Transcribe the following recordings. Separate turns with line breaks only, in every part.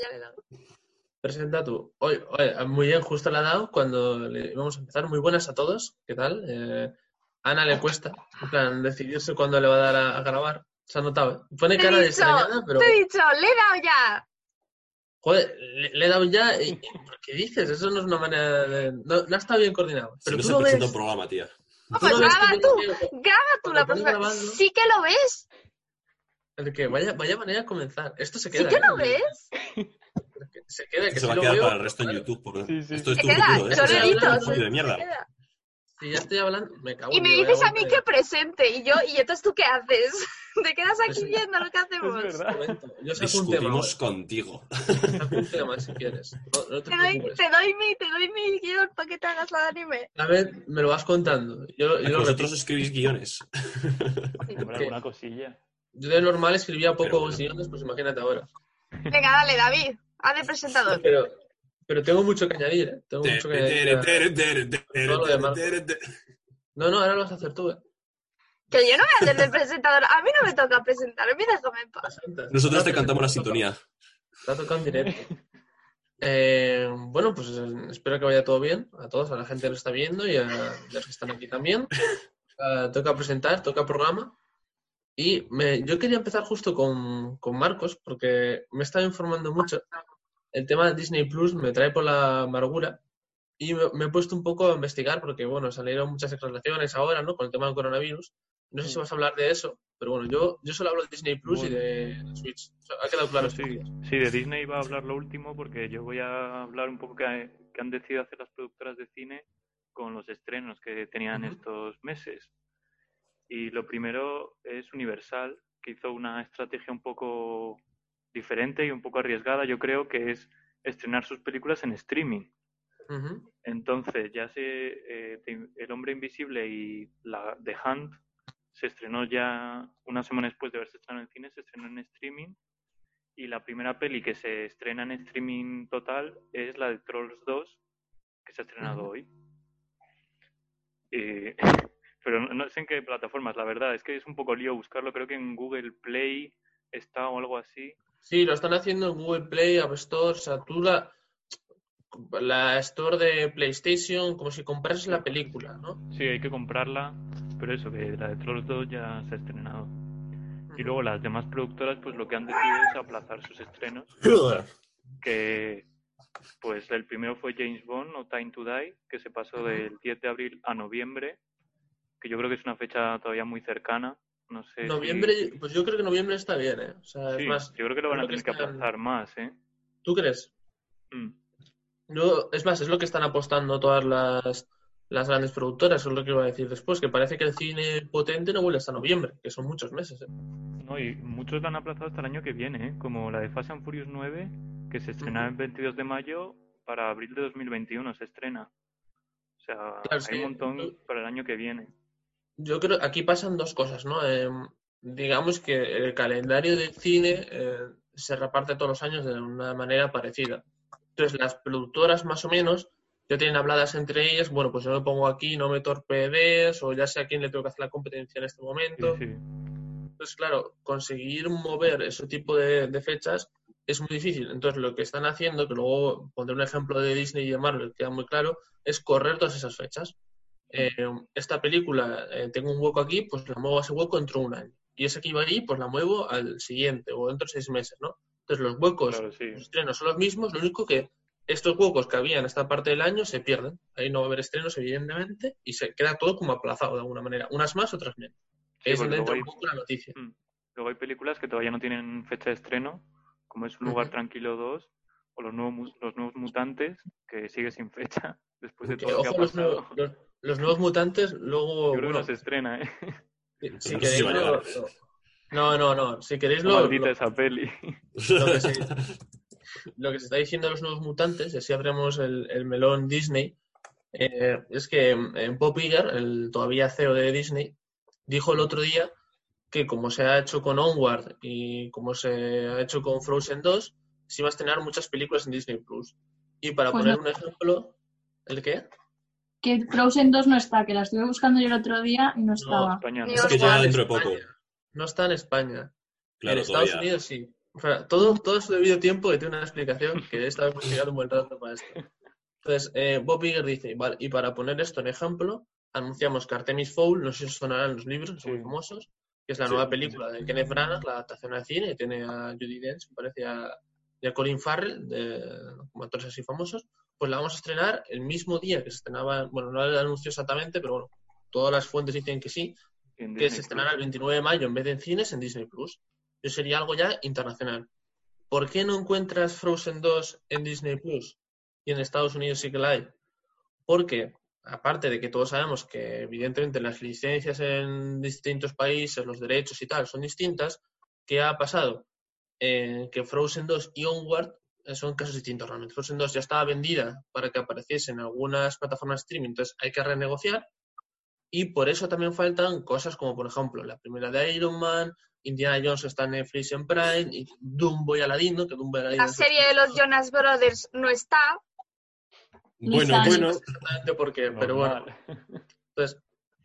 Ya le he dado.
Presenta tú. Oye, oye, muy bien, justo la ha dado cuando le vamos a empezar. Muy buenas a todos. ¿Qué tal? Eh, Ana le cuesta, en plan, decidirse cuándo le va a dar a, a grabar. Se ha notado, ¿eh? Pone
Te
cara de extrañada, pero...
Te he dicho, le he dado ya.
Joder, le, le he dado ya. y- y- ¿Qué dices? Eso no es una manera de. No, no ha estado bien coordinado.
Si
Pero
no
tú
se
lo
presenta
ves.
un programa, tía.
No, pues graba tú. Graba tú la próxima. Sí que lo ves.
El que vaya, vaya manera de comenzar. Esto se
Sí
queda.
que lo ves.
Se queda, que
se
si
va a
lo
quedar
veo,
para el resto en YouTube. Porque
Sí, sí.
Esto es
Se
tu
queda.
futuro, ¿eh?
Yo
se
lo
queda.
edito.
Joder,
se-
de mierda.
se queda.
Si ya estoy hablando, me cago
Y me
Dios,
dices a mí que presente y yo, y entonces tú qué haces? Te quedas aquí
sí.
viendo lo que hacemos.
Es
Yo saco un tema.
Discutimos contigo.
Saco un tema si quieres. No, no te
Te doy, te doy mi, te doy mi guion para que te hagas la de anime.
A ver, me lo vas contando. Yo, lo
vosotros escribís guiones.
Alguna cosilla.
Yo de normal escribía poco
Pero bueno.
guiones, pues imagínate ahora.
Venga, dale, David. Haz de presentador.
Pero, pero tengo mucho que añadir, ¿eh? Tengo mucho que añadir. No, no, ahora lo vas a hacer tú, ¿eh?
Que yo no voy a hacer de presentador. A mí no me toca presentar. A mí déjame en paz.
Nosotros te cantamos la sintonía.
Te ha tocado en directo. Eh, bueno, pues espero que vaya todo bien a todos, a la gente que lo está viendo y a los que están aquí también. Eh, toca presentar, toca programa. Y me- yo quería empezar justo con, con Marcos, porque me he estado informando mucho. El tema de Disney Plus me trae por la amargura y me, me he puesto un poco a investigar, porque bueno, salieron muchas declaraciones ahora, ¿no? Con el tema del coronavirus. No sé si vas a hablar de eso, pero bueno, yo, yo solo hablo de Disney Plus y de Switch. O sea, ha quedado claro
Sí, sí, de Disney iba a hablar lo último porque yo voy a hablar un poco que, que han decidido hacer las productoras de cine con los estrenos que tenían estos meses. Y lo primero es Universal, que hizo una estrategia un poco diferente y un poco arriesgada, yo creo, que es estrenar sus películas en streaming. Entonces, ya se, eh, El Hombre Invisible y la The Hunt se estrenó ya una semana después de haberse estrenado en cine, se estrenó en streaming. Y la primera peli que se estrena en streaming total es la de Trolls 2, que se ha estrenado hoy. Eh, pero no, no sé en qué plataformas, la verdad. Es que es un poco lío buscarlo. Creo que en Google Play está o algo así.
Sí, lo están haciendo en Google Play, App Store, o sea, tú la, la Store de PlayStation, como si comprases la película, ¿no?
Sí, hay que comprarla. Pero eso, que la de Trolls 2 ya se ha estrenado. Y luego las demás productoras, pues lo que han decidido es aplazar sus estrenos. Que, pues el primero fue James Bond o Time to Die, que se pasó del 10 de abril a noviembre, que yo creo que es una fecha todavía muy cercana. No sé. si-
Noviembre, pues yo creo que noviembre está bien, ¿eh? O sea,
Sí,
es más,
yo creo que lo van a tener que
están-
aplazar más, ¿eh?
¿tú crees?
Mm.
Yo, es más, es lo que están apostando todas las, las grandes productoras, es lo que iba a decir después, que parece que el cine potente no vuelve hasta noviembre, que son muchos meses, ¿eh?
No, y muchos la han aplazado hasta el año que viene, ¿eh? Como la de Fast and Furious 9, que se estrena el 22 de mayo, para abril de 2021 se estrena. O sea,
Claro,
hay
sí.
un montón para el año que viene.
Yo creo aquí pasan dos cosas, ¿no? Eh, digamos que el calendario del cine eh, se reparte todos los años de una manera parecida. Entonces, las productoras más o menos ya tienen habladas entre ellas, bueno, pues yo me pongo aquí, no me torpedes, o ya sé a quién le tengo que hacer la competencia en este
Sí,
momento.
sí.
Entonces, claro, conseguir mover ese tipo de, de fechas es muy difícil. Entonces, lo que están haciendo, que luego pondré un ejemplo de Disney y de Marvel, queda muy claro, es correr todas esas fechas. Eh, esta película, eh, tengo un hueco aquí, pues la muevo a ese hueco dentro de un año. Y esa que iba ahí, pues la muevo al siguiente o dentro de seis meses, ¿no? Entonces, los huecos,
Claro, sí.
los estrenos son los mismos, lo único que estos huecos que había en esta parte del año se pierden. Ahí no va a haber estrenos, evidentemente, y se queda todo como aplazado de alguna manera. Unas más, otras menos.
Sí,
es entra
luego
un
hay-
poco la noticia.
Mm. Luego hay películas que todavía no tienen fecha de estreno, como es Un lugar tranquilo 2 o los nuevos, los nuevos mutantes, que sigue sin fecha después de
Que,
todo lo que ha
los, nuevos- los- los nuevos mutantes, luego.
Yo creo que no se estrena, ¿eh?
si- queréis, lo- no, no, no. Si queréis, lo,
Maldita
lo-
esa peli.
lo que se, lo que se está diciendo de los nuevos mutantes, y así abrimos el, el melón Disney, eh, es que eh, Bob Iger, el todavía CEO de Disney, dijo el otro día que como se ha hecho con Onward y como se ha hecho con Frozen 2, se iba a estrenar muchas películas en Disney Plus. Y para
Pues
poner
no.
un ejemplo, ¿el qué?
Que Frozen 2 no está, que la estuve buscando yo el otro día y no estaba.
España,
Ni
¿no?
Es que
está
ya
en
dentro de poco.
España. No está en España.
Claro,
en Estados
todavía.
Unidos sí. O sea, todo, todo es debido tiempo que tiene una explicación que he estado investigando un buen rato para esto. Entonces, eh, Bob Iger dice, vale, y para poner esto en ejemplo, anunciamos que Artemis Fowl, no sé si os sonarán los libros, son muy famosos, que es la
Sí.
nueva película de Kenneth Branagh, la adaptación al cine, que tiene a Judy Dench, me parece, a, y a Colin Farrell, de, como actores así famosos, pues la vamos a estrenar el mismo día que se estrenaba, bueno, no el anuncio exactamente, pero bueno, todas las fuentes dicen que sí,
En
que
Disney
se estrenará el 29 de mayo en vez de en cines en Disney Plus. Eso sería algo ya internacional. ¿Por qué no encuentras Frozen 2 en Disney Plus? Y en Estados Unidos sí que la hay. Porque, aparte de que todos sabemos que evidentemente las licencias en distintos países, los derechos y tal, son distintas, ¿qué ha pasado? Eh, que Frozen 2 y Onward son casos distintos realmente. Frozen 2 ya estaba vendida para que apareciese en algunas plataformas de streaming, entonces hay que renegociar. Y por eso también faltan cosas como, por ejemplo, la primera de Iron Man, Indiana Jones está en Netflix en Prime, y Dumbo y Aladdin, ¿no? Que Dumbo y Aladdin
La
es-
serie de los Jonas Brothers no está.
Bueno,
Lisa,
bueno,
Exactamente por qué, pero bueno. Entonces,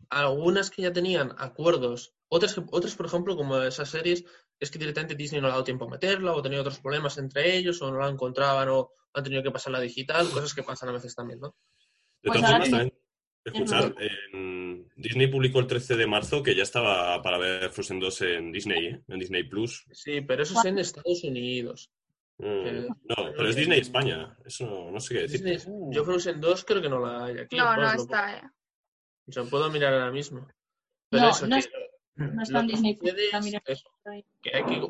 algunas que ya tenían acuerdos, otras, otras por ejemplo, como esas series, es que directamente Disney no le ha dado tiempo a meterla, o tenía otros problemas entre ellos, o no la encontraban, o han tenido que pasarla digital, cosas que pasan a veces también, ¿no?
de
Pues
todas formas, también escuchar, en Disney publicó el 13 de marzo que ya estaba para ver Frozen 2 en Disney, ¿eh? en Disney Plus.
Sí, pero eso es en Estados Unidos.
Mm, no, pero es Disney España. Eso no, no sé qué decir.
Disney- yo Frozen 2 creo que no la hay aquí.
No, no está. eh.
puedo- o sea, puedo mirar ahora mismo. Pero
No,
eso,
no
que
es- No está
lo
en
que
Disney Plus.
es que hay que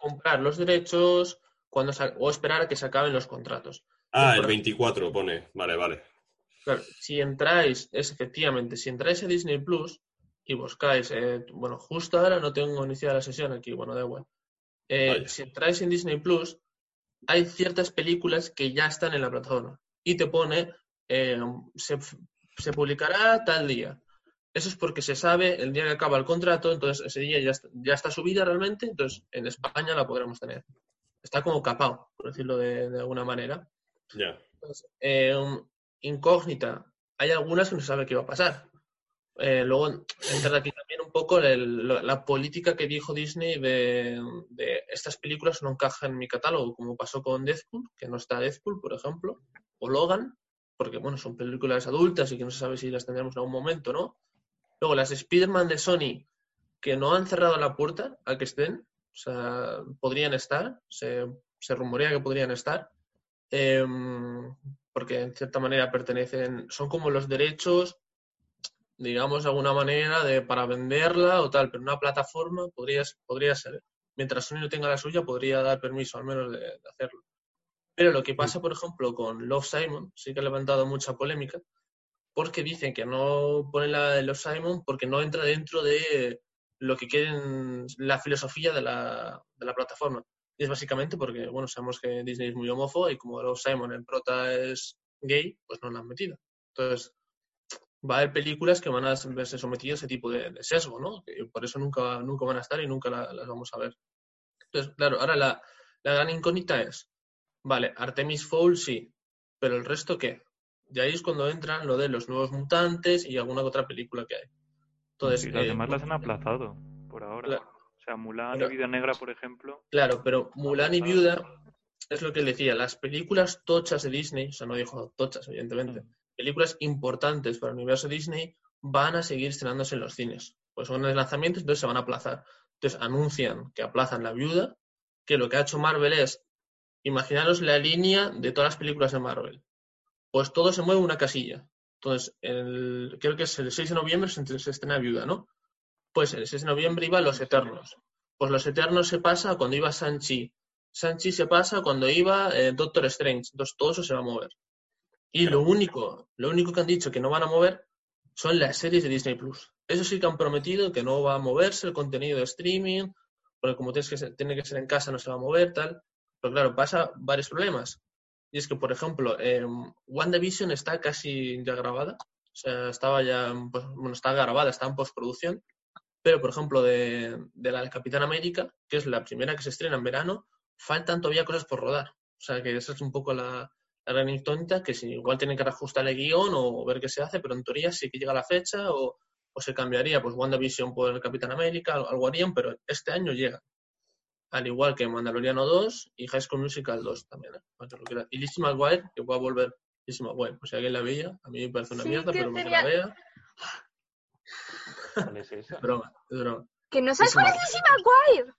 comprar los derechos cuando o esperar a que se acaben los contratos.
Ah, el 24 pone. Vale, vale.
Claro, si entráis, es efectivamente, si entráis a Disney Plus y buscáis, eh, bueno, justo ahora no tengo iniciada la sesión aquí, bueno, da igual. Eh, si entráis en Disney Plus, hay ciertas películas que ya están en la plataforma y te pone, eh, se, se publicará tal día. Eso es porque se sabe el día que acaba el contrato, entonces ese día ya está, ya está subida realmente, entonces en España la podremos tener. Está como capado, por decirlo de- de alguna manera.
Ya.
Eh, um, incógnita. Hay algunas que no se sabe qué va a pasar. Eh, luego entra aquí también un poco el- la, la política que dijo Disney de, de estas películas no encajan en mi catálogo, como pasó con Deadpool, que no está Deadpool, por ejemplo, o Logan, porque bueno, son películas adultas y que no se sabe si las tendremos en algún momento, ¿no? Luego las Spider-Man de Sony, que no han cerrado la puerta a que estén, o sea, podrían estar, se, se rumorea que podrían estar, em, porque en cierta manera pertenecen, son como los derechos, digamos, de alguna manera, de, para venderla o tal, pero una plataforma podría, podría ser. Mientras Sony no tenga la suya, podría dar permiso al menos de, de hacerlo. Pero lo que pasa, por ejemplo, con Love Simon, sí que ha levantado mucha polémica, porque dicen que no ponen la Love Simon porque no entra dentro de lo que quieren, la filosofía de la, de la plataforma. Y es básicamente porque, bueno, sabemos que Disney es muy homófobo y como Love Simon, el prota es gay, pues no la han metido. Entonces, va a haber películas que van a verse sometidas a ese tipo de, sesgo, ¿no? Por eso nunca, nunca van a estar y nunca la- las vamos a ver. Entonces, claro, ahora la, la gran incógnita es, vale, Artemis Fowl sí, pero el resto qué? Y ahí es cuando entran lo de los nuevos mutantes y alguna otra película que hay. Entonces,
Sí, las
eh,
demás las han aplazado por ahora.
Claro.
O sea, Mulan y Vida Negra, por ejemplo.
Claro, pero Mulan y Viuda es lo que él decía, las películas tochas de Disney, o sea, no dijo tochas, evidentemente, películas importantes para el universo Disney van a seguir estrenándose en los cines. Pues son de lanzamientos, entonces se van a aplazar. Entonces anuncian que aplazan La Viuda, que lo que ha hecho Marvel es, imaginaros la línea de todas las películas de Marvel. Pues todo se mueve en una casilla. Entonces, el, creo que es el 6 de noviembre se, se estrena Viuda, ¿no? Pues el 6 de noviembre iba Los Eternos. Pues Los Eternos se pasa cuando iba Sanchi. Sanchi se pasa cuando iba eh, Doctor Strange. Entonces todo eso se va a mover. Y lo único, lo único que han dicho que no van a mover son las series de Disney Plus. Eso sí que han prometido que no va a moverse el contenido de streaming, porque como tienes que ser- tiene que ser en casa no se va a mover, tal. Pero claro, pasa varios problemas. Y es que, por ejemplo, eh, WandaVision está casi ya grabada. O sea, estaba ya, pues, bueno, está grabada, está en postproducción. Pero, por ejemplo, de, de la Capitán América, que es la primera que se estrena en verano, faltan todavía cosas por rodar. O sea, que esa es un poco la, la gran que si igual tienen que reajustar el guion o ver qué se hace, pero en teoría sí que llega la fecha o, o se cambiaría, pues WandaVision por el Capitán América, algo harían, pero este año llega. Al igual que Mandaloriano 2 y High School Musical 2 también. ¿eh? Y Lizzie McGuire, que va a volver. Lizzie McGuire, pues si alguien la veía, a mí me parece una
Sí,
mierda, pero me
tenía-
la vea.
¿Cuál es esa?
Es broma, es broma.
Que no sabes cuál es Lizzie McGuire.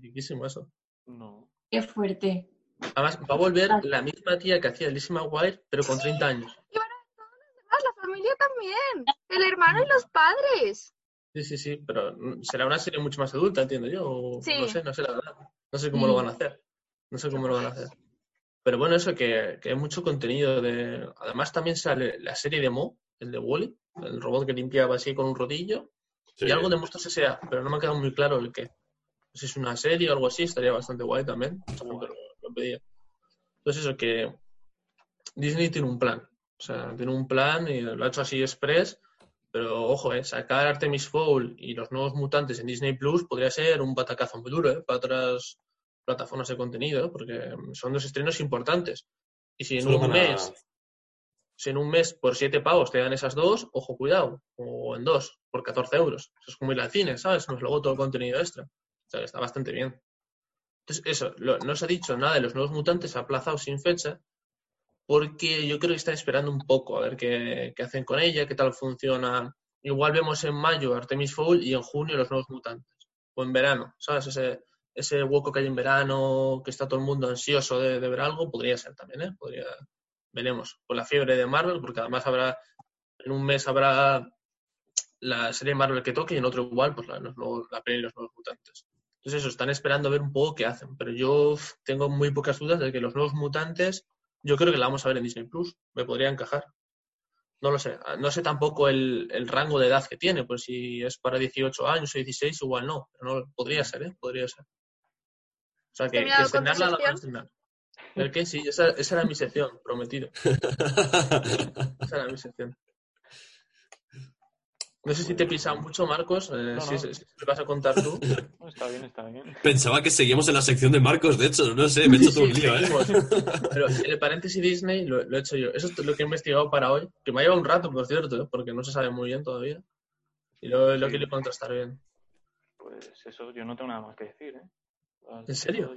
Riquísimo eso.
No.
Qué fuerte.
Además, va a volver la misma tía que hacía Lizzie McGuire, pero con 30 años.
Ah, la familia también. El hermano y los padres.
Sí, sí, sí, pero mm, será una serie mucho más adulta, entiendo yo. o
Sí.
No sé, no sé la verdad. No sé cómo lo van a hacer. No sé cómo lo van a hacer. Pero bueno, eso que, que hay mucho contenido de. Además, también sale la serie de Mo, el de Wally, el robot que limpiaba así con un rodillo.
Sí.
Y algo de monstruos S.A., pero no me ha quedado muy claro el qué. No sé si es una serie o algo así, estaría bastante guay también. Lo, lo pedía. Entonces, eso que Disney tiene un plan. O sea, tiene un plan y lo ha hecho así express. Pero ojo, eh, sacar Artemis Fowl y los nuevos mutantes en Disney Plus podría ser un batacazo muy duro eh, para otras plataformas de contenido, ¿eh? porque son dos estrenos importantes. Y si en
Solo
un mes si en un mes por 7 pavos te dan esas dos, ojo, cuidado. O en dos, por 14 euros. Eso es como ir al cine, ¿sabes? Nos luego todo el contenido extra. O sea, que está bastante bien. Entonces, eso, lo- no se ha dicho nada de los nuevos mutantes, se ha aplazado sin fecha, porque yo creo que están esperando un poco a ver qué, hacen con ella, qué tal funciona. Igual vemos en mayo Artemis Fowl y en junio los nuevos mutantes. O en verano, ¿sabes? Ese, hueco que hay en verano, que está todo el mundo ansioso de, ver algo, podría ser también, ¿eh? Podría, veremos. Con la fiebre de Marvel, porque además habrá, en un mes habrá la serie Marvel que toque y en otro igual, pues la, los nuevos- la y los nuevos mutantes. Entonces eso, están esperando a ver un poco qué hacen, pero yo tengo muy pocas dudas de que los nuevos mutantes, yo creo que la vamos a ver en Disney Plus, me podría encajar. No lo sé, no sé tampoco el, el rango de edad que tiene, pues si es para 18 años o 16, igual no, pero no, podría ser, ¿eh? Podría ser. O sea, que, que
terminado con tu
estrenarla la van a estrenar. ¿El qué? Sí, esa, esa era mi sección, prometido. Esa era mi sección. No sé si te he pisado mucho, Marcos, eh,
No,
si,
no.
si- si te vas a contar tú.
No, está bien, está bien.
Pensaba que seguíamos en la sección de Marcos, de hecho, no sé, me he hecho todo un lío, ¿eh?
Pero el paréntesis Disney lo, lo he hecho yo. Eso es lo que he investigado para hoy, que me ha llevado un rato, por cierto, ¿eh? porque no se sabe muy bien todavía. Y lo, lo
Sí.
querido contrastar bien.
Pues eso, yo no tengo nada más que decir, ¿eh?
¿En serio?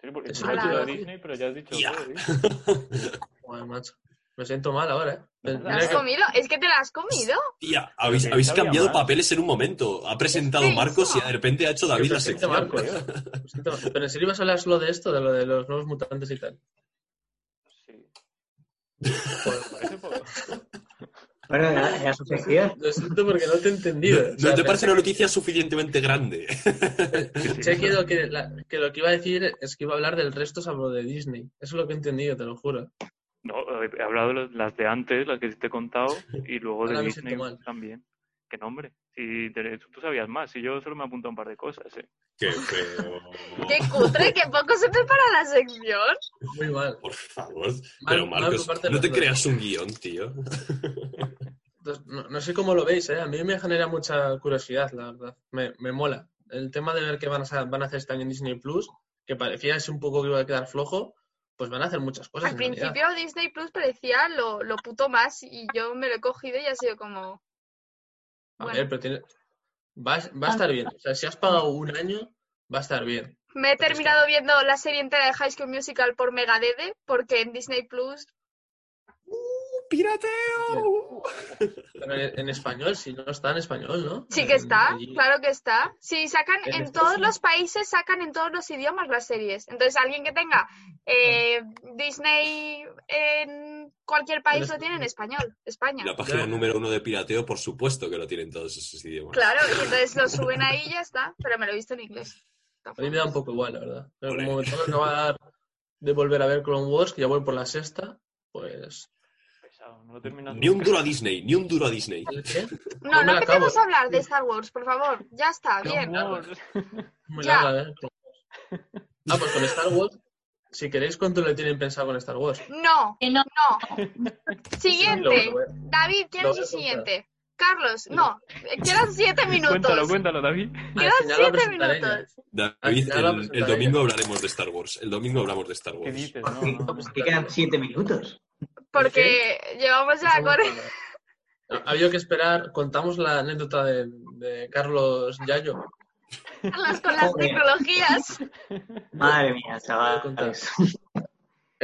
Sí, porque
¿En
tú has? Disney, pero ya has dicho todo, ¿eh?
Joder, macho. Me siento mal ahora, ¿eh?
¿Te
¿Te
Mira
la has
que-
comido? Es que te la has comido.
Tía, habéis, cambiado papeles en un momento. Ha presentado
¿Qué
Marcos y de repente ha hecho David la sección.
Marcos. Me siento mal. Pero en serio vas a hablar solo de esto, de lo de los nuevos mutantes y tal.
Sí. Parece poco.
Bueno, era, era su sección.
Lo siento porque no te he entendido. O
¿No te parece una noticia suficientemente grande?
Sé que lo que, la- que lo que iba a decir es que iba a hablar del resto salvo de Disney. Eso es lo que he entendido, te lo juro.
No, he he hablado de las de antes, las que te he contado, y luego
Ahora
de Disney también. ¿Qué nombre? Si te- tú sabías más, y yo solo me he apuntado un par de cosas, ¿eh?
Qué feo.
Qué cutre, que poco se prepara la sección.
Muy mal.
Por favor. Pero
mal
Marcos,
parte de
no te creas un guion, tío.
No, no sé cómo lo veis, ¿eh? A mí me genera mucha curiosidad, la verdad. Me, me mola. El tema de ver qué van a, van a hacer este año en Disney Plus, que parecía así un poco que iba a quedar flojo, pues van a hacer muchas cosas.
Al
en realidad.
principio Disney Plus parecía lo, lo puto más y yo me lo he cogido y ha sido como...
A
bueno.
ver, pero tiene... va, va a estar bien. O sea, si has pagado un año, va a estar bien.
Me he terminado viendo la serie entera de High School Musical por Megadede porque en Disney Plus...
¡Pirateo!
Pero en, español, si no está en español, ¿no?
Sí que está,
allí.
claro que está. Sí, sacan
En
todos los países, sacan en todos los idiomas las series. Entonces, alguien que tenga eh, Disney en cualquier país lo tiene en español, España.
La página número uno de pirateo, por supuesto que lo tienen todos esos idiomas.
Claro, y entonces lo suben ahí y ya está, pero me lo he visto en inglés.
A mí me da un poco igual, la verdad. Pero como me toca acabar de volver a ver Clone Wars, que ya voy por la sexta, pues...
No terminas
Ni un duro a Disney, ni un duro a Disney.
¿el qué?
No,
No
no a hablar de Star Wars, por favor. Ya está,
No,
bien.
no.
Vamos.
Muy
Ya.
larga, ¿eh? Ah, pues con Star Wars, si queréis, ¿cuánto le tienen pensado con Star Wars?
No,
no.
no. Siguiente. David, ¿quién es el siguiente? Carlos, no. Quedan siete minutos.
Cuéntalo, cuéntalo, David.
Quedan siete minutos.
David, el, domingo hablaremos de Star Wars. El domingo hablamos de Star
¿Qué
Wars.
dices?
¿Por
No,
qué?
no.
Pues que quedan siete minutos.
Porque llevamos ya
Somos
con...
para- Ha habido que esperar, contamos la anécdota de, de Carlos Yayo.
Carlos con las tecnologías.
Madre mía, chavales.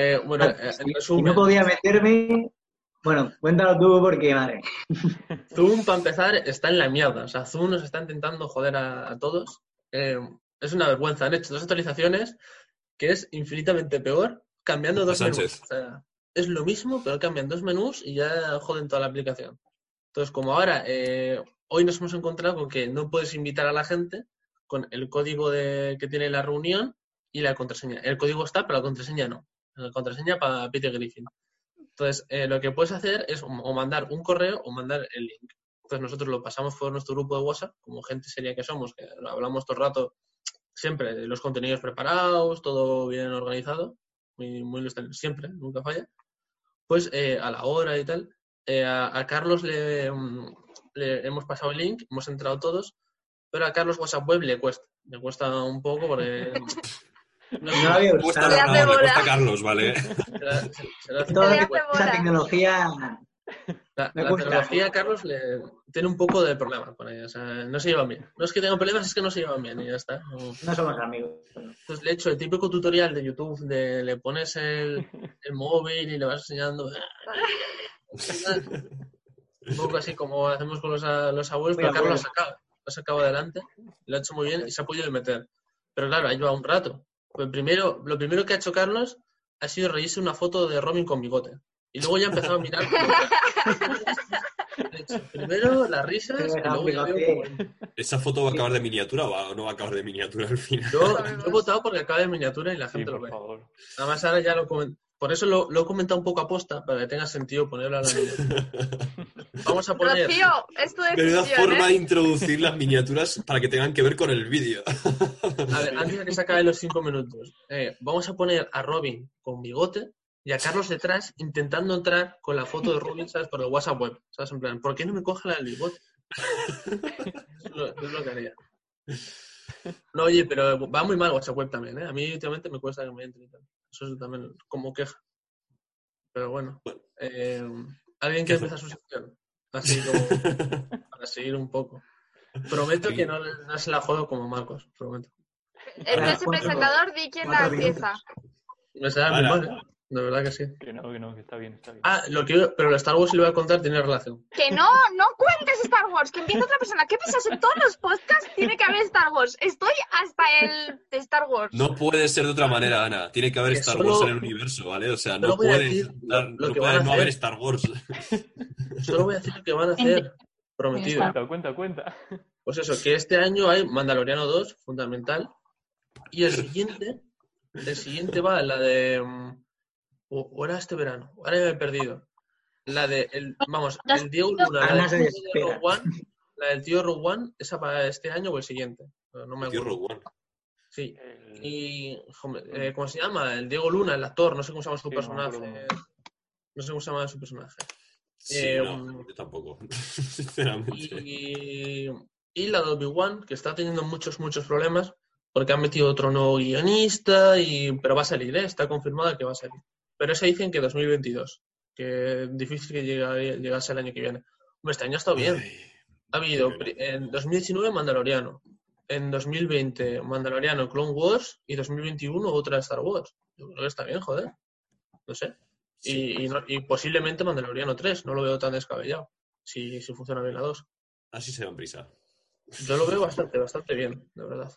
Eh, bueno, eh, en resumen,
no podía meterme. Bueno, cuéntalo tú porque, madre.
Zoom, para empezar, está en la mierda. O sea, Zoom nos está intentando joder a, a todos. Eh, es una vergüenza. Han hecho dos actualizaciones que es infinitamente peor cambiando dos menús. O sea, es lo mismo, pero cambian dos menús y ya joden toda la aplicación. Entonces, como ahora, eh, hoy nos hemos encontrado con que no puedes invitar a la gente con el código de, que tiene la reunión y la contraseña. El código está, pero la contraseña no. La contraseña para Peter Griffin. Entonces, eh, lo que puedes hacer es o mandar un correo o mandar el link. Entonces, nosotros lo pasamos por nuestro grupo de WhatsApp, como gente seria que somos, que hablamos todo el rato, siempre los contenidos preparados, todo bien organizado, muy, muy siempre, nunca falla. Pues eh, a la hora y tal, eh, a, a Carlos le, mm, le hemos pasado el link, hemos entrado todos, pero a Carlos WhatsApp Web le cuesta, le cuesta un poco porque... No,
No había usado.
Le
no, cuesta a Carlos, ¿vale?
Toda esa tecnología.
La, la tecnología, Carlos, le, tiene un poco de problema con ella. O sea, no se llevan bien. No es que tengan problemas, es que no se llevan bien y ya está. No.
No somos amigos.
Entonces le he hecho el típico tutorial de YouTube de le pones el, el móvil y le vas enseñando. Un poco así como hacemos con los, los abuelos, pero Carlos lo ha sacado, lo ha sacado adelante, lo ha hecho muy bien y se ha podido meter. Pero claro, ha llevado un rato. Pues primero, lo primero que ha hecho Carlos ha sido reírse una foto de Robin con bigote. Y luego ya ha empezado a mirar. De hecho, primero las risas y luego ya veo como-
¿Esa foto va a acabar de miniatura o no va a acabar de miniatura al final?
Yo, yo he votado porque acaba de miniatura y la
Sí,
gente lo
por
ve.
favor.
Además, ahora ya lo comen- Por eso lo, lo he comentado un poco a posta, para que tenga sentido ponerlo a la miniatura. Vamos a poner.
Rocío, es tu decisión,
forma de
¿eh?
introducir las miniaturas para que tengan que ver con el vídeo.
A ver, antes de que se acaben los cinco minutos, eh, vamos a poner a Robin con bigote y a Carlos detrás intentando entrar con la foto de Robin, ¿sabes? Por el WhatsApp web. ¿Sabes? En plan, ¿por qué no me coge la del bigote? Es lo, es lo que haría. No, oye, pero va muy mal WhatsApp web también, ¿eh? A mí últimamente me cuesta que me entre y tal. Eso es también como queja. Pero bueno. eh, ¿Alguien quiere empezar su sección? Así como para seguir un poco. Prometo que no, no se la jodo como Marcos, prometo.
El presentador di quién la empieza.
Me sale muy
Ahora.
De verdad que sí.
Que no, que no, que está bien, está bien.
Ah, lo que pero el Star Wars sí lo voy a contar tiene relación.
Que no, no cuentes Star Wars, que empieza otra persona. ¿Qué piensas? En todos los podcasts tiene que haber Star Wars. Estoy hasta el de Star Wars.
No puede ser de otra manera, Ana. Tiene que haber
Que
Star
solo-
Wars en el universo, ¿vale? O sea, no puede,
decir
dar-
lo
no
que
puede
van a
no
hacer.
haber Star Wars.
Solo voy a decir lo que van a hacer. Prometido.
Cuenta, cuenta, cuenta.
Pues eso, que este año hay Mandaloriano 2, fundamental. Y el siguiente, el siguiente va la de. O, o era este verano, ahora ya me he perdido. La de, el, vamos, el Diego Luna, la del tío de
desespera.
Rogue One, la del tío Rogue One, esa para este año o el siguiente. No me
Tío
acuerdo.
One.
Sí. Y, eh, ¿cómo se llama? El Diego Luna, el actor, no sé cómo se llama su
Sí,
personaje. No sé cómo se llama su personaje.
Sí,
Eh,
no,
um,
yo tampoco. Sinceramente.
Y, y la de Obi-Wan, que está teniendo muchos, muchos problemas, porque han metido otro nuevo guionista, y, pero va a salir, ¿eh? está confirmada que va a salir. Pero ese dicen que 2022, que difícil que llegue- llegase el año que viene. Hombre, este año ha estado bien.
Ay,
Ha habido en 2019 Mandaloriano, en 2020 Mandaloriano Clone Wars y 2021 otra Star Wars. Yo creo que está bien, joder. No sé. Y, y no- y posiblemente Mandaloriano 3, no lo veo tan descabellado, si, si funciona bien la 2.
Así se dan prisa.
Yo lo veo bastante, bastante bien, de verdad.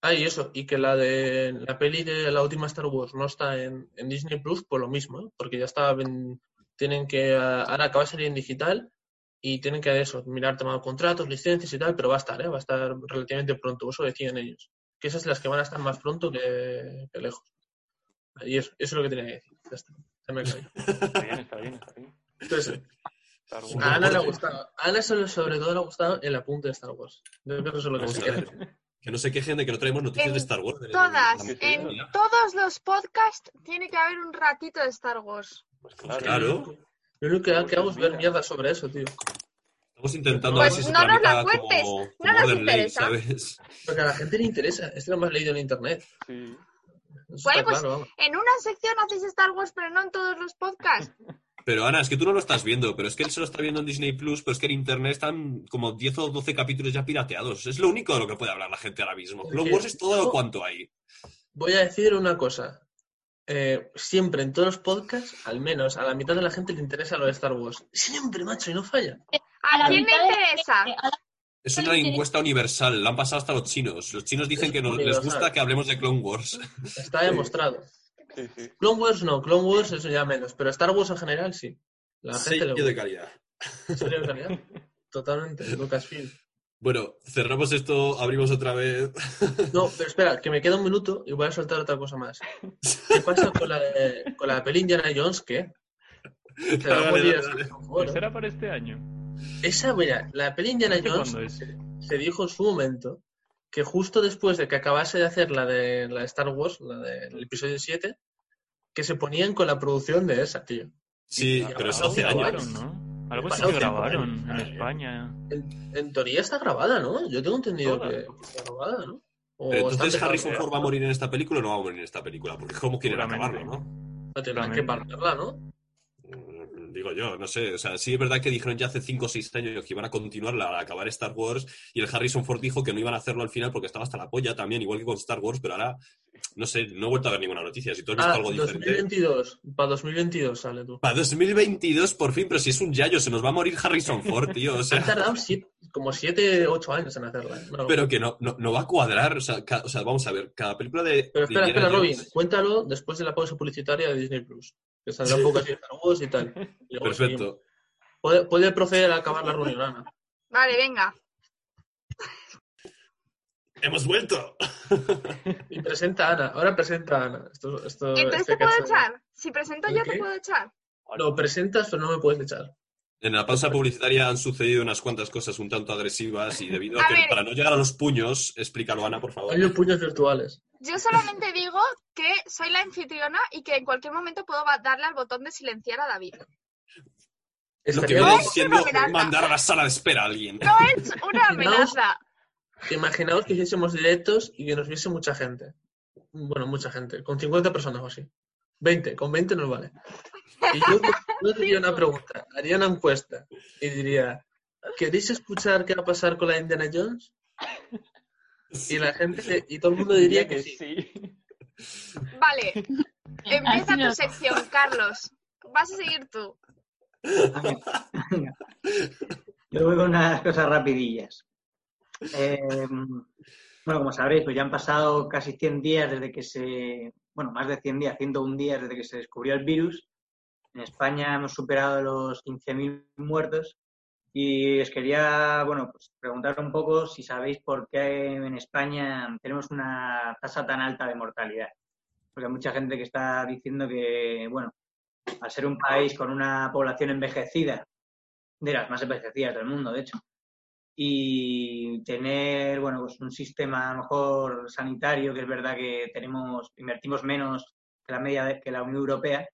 Ah, y eso, y que la de la peli de la última Star Wars no está en, en Disney Plus por lo mismo, ¿eh? porque ya está, ven- tienen que, ah, ahora acaba de salir en digital y tienen que eso, mirar tema de contratos, licencias y tal, pero va a estar, ¿eh? va a estar relativamente pronto, eso decían ellos. Que esas son las que van a estar más pronto que, que lejos. Y eso, eso es lo que tenía que decir. Ya está. Ya me callo.
Está bien, está bien, está bien.
Entonces, a Ana le ha gustado. A Ana sobre, todo le ha gustado el apunte de Star Wars. Yo creo que eso es lo que se quiere.
Que no se quejen de que no traemos noticias
En
de Star Wars.
Todas,
de-
en-
todos los podcasts tiene que haber un ratito de Star Wars.
Pues claro.
Claro.
Lo único que, es ver mierda sobre eso, tío.
Estamos intentando
Pues
ver si se
no nos la cuentes,
como,
no nos
Ley,
interesa.
¿sabes?
Porque a la gente le interesa. Es lo más leído en internet.
Sí.
Pues-
claro.
En una sección hacéis Star Wars, pero no en todos los podcasts.
Pero Ana, es que tú no lo estás viendo, pero es que él se lo está viendo en Disney Plus, pero es que en internet están como 10 o 12 capítulos ya pirateados. Es lo único de lo que puede hablar la gente ahora mismo. Clone Wars es todo lo cuanto hay.
Voy a decir una cosa. Eh, siempre en todos los podcasts, al menos a la mitad de la gente le interesa lo de Star Wars. Siempre, macho, y no falla.
¿A
la
quién le
mitad de-
interesa?
Es una encuesta universal, la han pasado hasta los chinos. Los chinos dicen que no- les gusta que hablemos de Clone Wars.
Está demostrado.
Sí, sí.
Clone Wars no, Clone Wars eso ya menos, pero Star Wars en general sí. La gente
Sello de calidad.
Sello de calidad. Totalmente, Lucasfilm.
Bueno, cerramos esto, abrimos otra vez.
No, pero espera, que me queda un minuto y voy a soltar otra cosa más. ¿Qué pasa con la, de- con la peli Indiana Jones? ¿Qué? A
Pues
¿eh?
será para este año.
Esa, mira, la peli Indiana
¿Este
Jones
es?
se dijo en su momento que justo después de que acabase de hacer la de, la de Star Wars, la del episodio 7, que se ponían con la producción de esa, tío.
Sí,
Y-
pero es
algo
hace años.
¿no? Algo sí
Pasado
que
tiempo,
grabaron en España.
En, en teoría está grabada, ¿no? Yo tengo entendido
Toda.
que está grabada, ¿no? O
Pero
está
entonces Harrison
ya.
Ford va a morir en esta película o no va a morir en esta película, porque cómo quieren
Seguramente.
acabarlo, ¿no?
Tendrán que pararla, ¿no?
Digo yo, no sé. O sea, sí es verdad que dijeron ya hace 5 o 6 años que iban a continuarla a acabar Star Wars y el Harrison Ford dijo que no iban a hacerlo al final porque estaba hasta la polla también, igual que con Star Wars, pero ahora, no sé, no he vuelto a ver ninguna noticia. Si tú has visto
Ah,
algo diferente.
2022. Para 2022 sale tú.
Para 2022, por fin, pero si es un yayo, se nos va a morir Harrison Ford, tío. O
Han
sea,
tardado siete- como 7, 8 años en hacerla. No.
pero que no, no, no va a cuadrar. O sea, ca- o sea, vamos a ver, cada película de.
Pero espera,
de
espera, Robin, cuéntalo después de la pausa publicitaria de Disney Plus. Que saldrá un poco así de Star Wars y tal. Y luego seguimos.
Perfecto.
Puede, puede proceder a acabar la reunión, Ana.
Vale, venga.
¡Hemos vuelto!
Y presenta a Ana. Ahora presenta a Ana. Esto, esto,
Entonces
este
te puedo echar. Si presento
¿El
yo,
qué?
te puedo echar.
Lo presentas, pero no me puedes echar.
En la pausa publicitaria han sucedido unas cuantas cosas un tanto agresivas y debido a,
A
que
ver.
para no llegar a los puños, explícalo, Ana, por favor.
Hay los puños virtuales.
Yo solamente digo que soy la anfitriona y que en cualquier momento puedo darle al botón de silenciar a David.
Lo que viene siendo
amenaza.
mandar a la sala de espera a alguien.
No es una amenaza.
Imaginaos que hiciésemos directos y que nos viese mucha gente. Bueno, mucha gente. Con 50 personas o así. 20. Con 20 nos vale. Y yo, yo diría una pregunta. Haría una encuesta. Y diría, ¿queréis escuchar qué va a pasar con la Indiana Jones? Y la gente, y todo el mundo diría que sí.
Vale, empieza
no.
tu sección, Carlos. Vas a seguir tú.
Yo voy con unas cosas rapidillas. Eh, bueno, como sabréis, pues ya han pasado casi 100 días desde que se... Bueno, más de 100 días, 101 días desde que se descubrió el virus. En España hemos superado los 15.000 muertos. Y os quería, bueno, pues preguntar un poco si sabéis por qué en España tenemos una tasa tan alta de mortalidad. Porque hay mucha gente que está diciendo que, bueno, al ser un país con una población envejecida, de las más envejecidas del mundo, de hecho, y tener, bueno, pues un sistema a lo mejor sanitario, que es verdad que tenemos, invertimos menos que la media de- que la Unión Europea,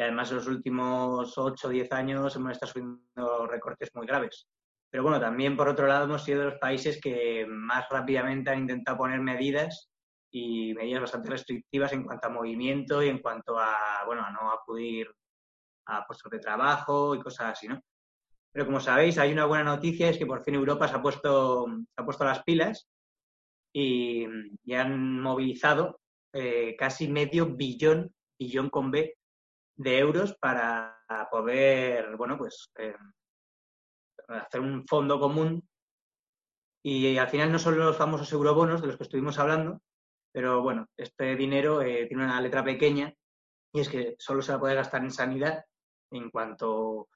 y además en los últimos 8 o 10 años hemos estado sufriendo recortes muy graves. Pero bueno, también por otro lado hemos sido de los países que más rápidamente han intentado poner medidas y medidas bastante restrictivas en cuanto a movimiento y en cuanto a, bueno, a no acudir a puestos de trabajo y cosas así, ¿no? Pero como sabéis, hay una buena noticia, es que por fin Europa se ha puesto, se ha puesto las pilas y, y han movilizado eh, casi medio billón, billón con B, de euros para poder, bueno, pues eh, hacer un fondo común. Y al final no son los famosos eurobonos de los que estuvimos hablando, pero bueno, este dinero eh, tiene una letra pequeña y es que solo se va a poder gastar en sanidad en cuanto,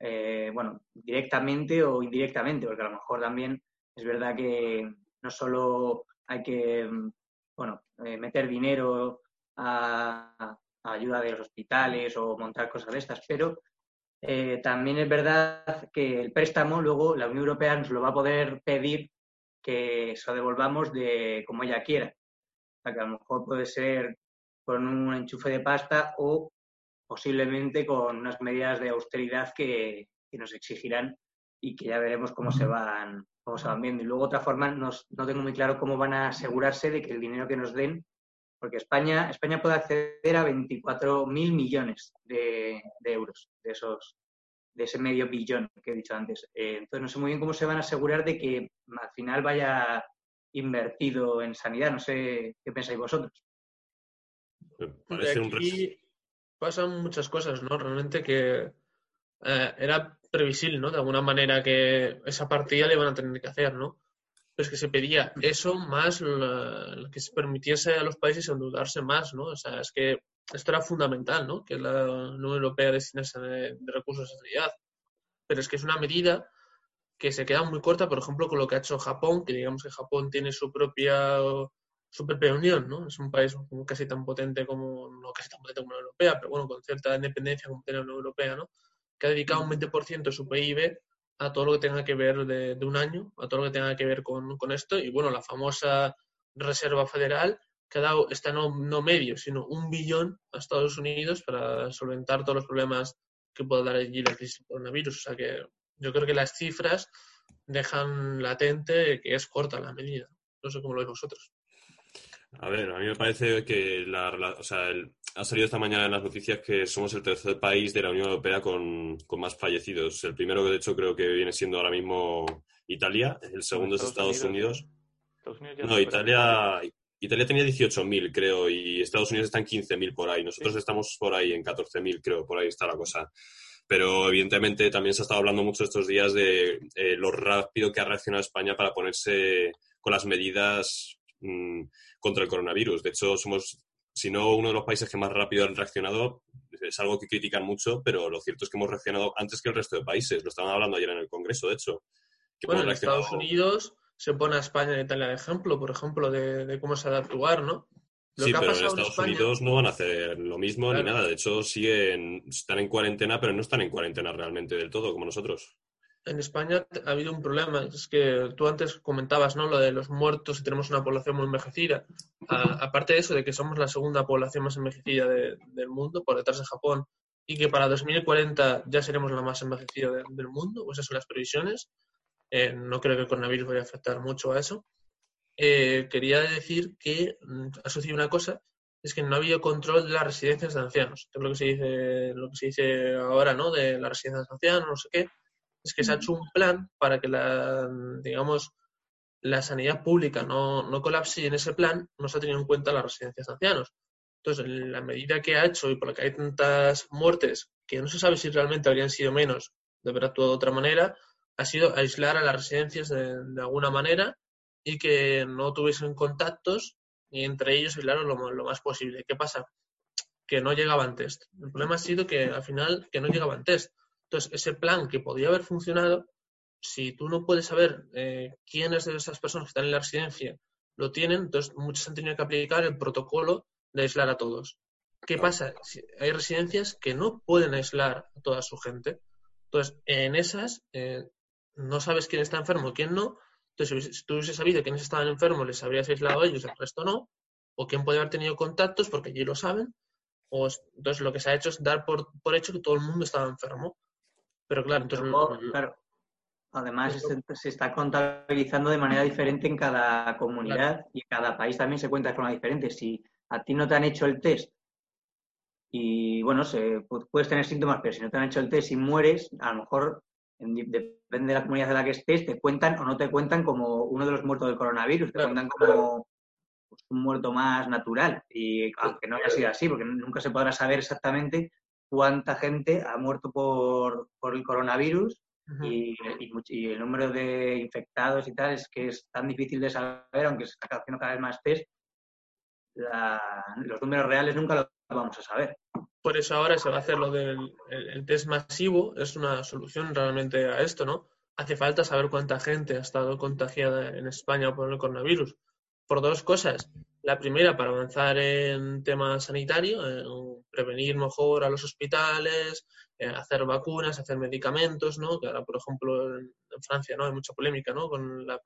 eh, bueno, directamente o indirectamente, porque a lo mejor también es verdad que no solo hay que, mm, bueno, meter dinero a ayuda de los hospitales o montar cosas de estas, pero eh, también es verdad que el préstamo luego la Unión Europea nos lo va a poder pedir que se lo devolvamos de como ella quiera. O sea, que a lo mejor puede ser con un enchufe de pasta o posiblemente con unas medidas de austeridad que, que nos exigirán y que ya veremos cómo se van cómo se van viendo. Y luego otra forma, nos- no tengo muy claro cómo van a asegurarse de que el dinero que nos den porque España, España puede acceder a 24.000 millones de, de euros de esos de ese medio billón que he dicho antes. Eh, entonces, no sé muy bien cómo se van a asegurar de que al final vaya invertido en sanidad. No sé qué pensáis vosotros.
Parece aquí pasan muchas cosas, ¿no? Realmente que eh, era previsible, ¿no? De alguna manera que esa partida le iban a tener que hacer, ¿no? Pues que se pedía eso más lo que se permitiese a los países endeudarse más, ¿no? O sea, es que esto era fundamental, ¿no? Que la Unión Europea destinase de, de recursos a sanidad. Pero es que es una medida que se queda muy corta, por ejemplo, con lo que ha hecho Japón, que digamos que Japón tiene su propia su propia unión, ¿no? Es un país casi tan potente como, no casi tan potente como la Europea, pero bueno, con cierta independencia como tiene la Unión Europea, ¿no? Que ha dedicado un 20% de su PIB a todo lo que tenga que ver de, un año, a todo lo que tenga que ver con, esto. Y bueno, la famosa Reserva Federal que ha dado, está no, no medio, sino un billón a Estados Unidos para solventar todos los problemas que pueda dar allí la crisis coronavirus. O sea que yo creo que las cifras dejan latente que es corta la medida. No sé cómo lo veis vosotros.
A ver, a mí me parece que la, o sea, el, ha salido esta mañana en las noticias que somos el tercer país de la Unión Europea con, con, más fallecidos. El primero, de hecho, creo que viene siendo ahora mismo Italia. El segundo es Estados Unidos. No, Italia, Italia tenía 18.000, creo, y Estados Unidos está en 15.000 por ahí. Nosotros sí. estamos por ahí en 14.000, creo, por ahí está la cosa. Pero evidentemente también se ha estado hablando mucho estos días de eh, lo rápido que ha reaccionado España para ponerse con las medidas mmm, contra el coronavirus. De hecho, somos, si no uno de los países que más rápido han reaccionado, es algo que critican mucho, pero lo cierto es que hemos reaccionado antes que el resto de países. Lo estaban hablando ayer en el Congreso, de hecho.
bueno, en Estados Unidos se pone a España en Italia de ejemplo, por ejemplo, de, de cómo se ha de actuar, ¿no?
Lo sí, pero en Estados España... Unidos no van a hacer lo mismo claro. ni nada. De hecho, siguen, están en cuarentena, pero no están en cuarentena realmente del todo, como nosotros.
En España ha habido un problema. Es que tú antes comentabas, ¿no? Lo de los muertos y tenemos una población muy envejecida. A, aparte de eso, de que somos la segunda población más envejecida de, del mundo, por detrás de Japón, y que para 2040 ya seremos la más envejecida de, del mundo, o esas son las previsiones. Eh, no creo que el coronavirus vaya a afectar mucho a eso. Eh, quería decir que mm, ha sucedido una cosa, es que no ha habido control de las residencias de ancianos. Es lo que se dice, lo que se dice ahora, ¿no? De las residencias de ancianos, no sé qué. Es que se ha hecho un plan para que la, digamos, la sanidad pública no, no colapse y en ese plan no se ha tenido en cuenta las residencias de ancianos. Entonces, la medida que ha hecho y por la que hay tantas muertes, que no se sabe si realmente habrían sido menos de haber actuado de otra manera, ha sido aislar a las residencias de, de alguna manera y que no tuviesen contactos y entre ellos aislarlos lo, lo, más posible. ¿Qué pasa? Que no llegaban test. El problema ha sido que al final que no llegaban test. Entonces, ese plan que podía haber funcionado, si tú no puedes saber eh, quiénes de esas personas que están en la residencia lo tienen, entonces muchos han tenido que aplicar el protocolo de aislar a todos. ¿Qué pasa? Si hay residencias que no pueden aislar a toda su gente. Entonces, en esas, eh, no sabes quién está enfermo y quién no. Entonces, si tú hubieses sabido quiénes estaban enfermos, les habrías aislado a ellos, el resto no. O quién puede haber tenido contactos, porque allí lo saben. O, entonces, lo que se ha hecho es dar por, por hecho que todo el mundo estaba enfermo. Pero claro, entonces...
Claro. Además, se, se, está contabilizando de manera diferente en cada comunidad claro. y cada país también se cuenta de forma diferente. Si a ti no te han hecho el test y, bueno, se, puedes tener síntomas, pero si no te han hecho el test y mueres, a lo mejor depende de la comunidad de la que estés, te cuentan o no te cuentan como uno de los muertos del coronavirus, te cuentan como pues, un muerto más natural. Y aunque no haya sido así, porque nunca se podrá saber exactamente cuánta gente ha muerto por, por el coronavirus uh -huh. y, y, y, el número de infectados y tal es que es tan difícil de saber, aunque se está haciendo cada vez más test, la, los números reales nunca los vamos a saber.
Por eso ahora se va a hacer lo del el, el test masivo, es una solución realmente a esto, ¿no? Hace falta saber cuánta gente ha estado contagiada en España por el coronavirus. Por dos cosas. La primera, para avanzar en tema sanitario, en prevenir mejor a los hospitales, en hacer vacunas, hacer medicamentos, ¿no? Que ahora, por ejemplo, en, Francia, ¿no? Hay mucha polémica, ¿no? Con la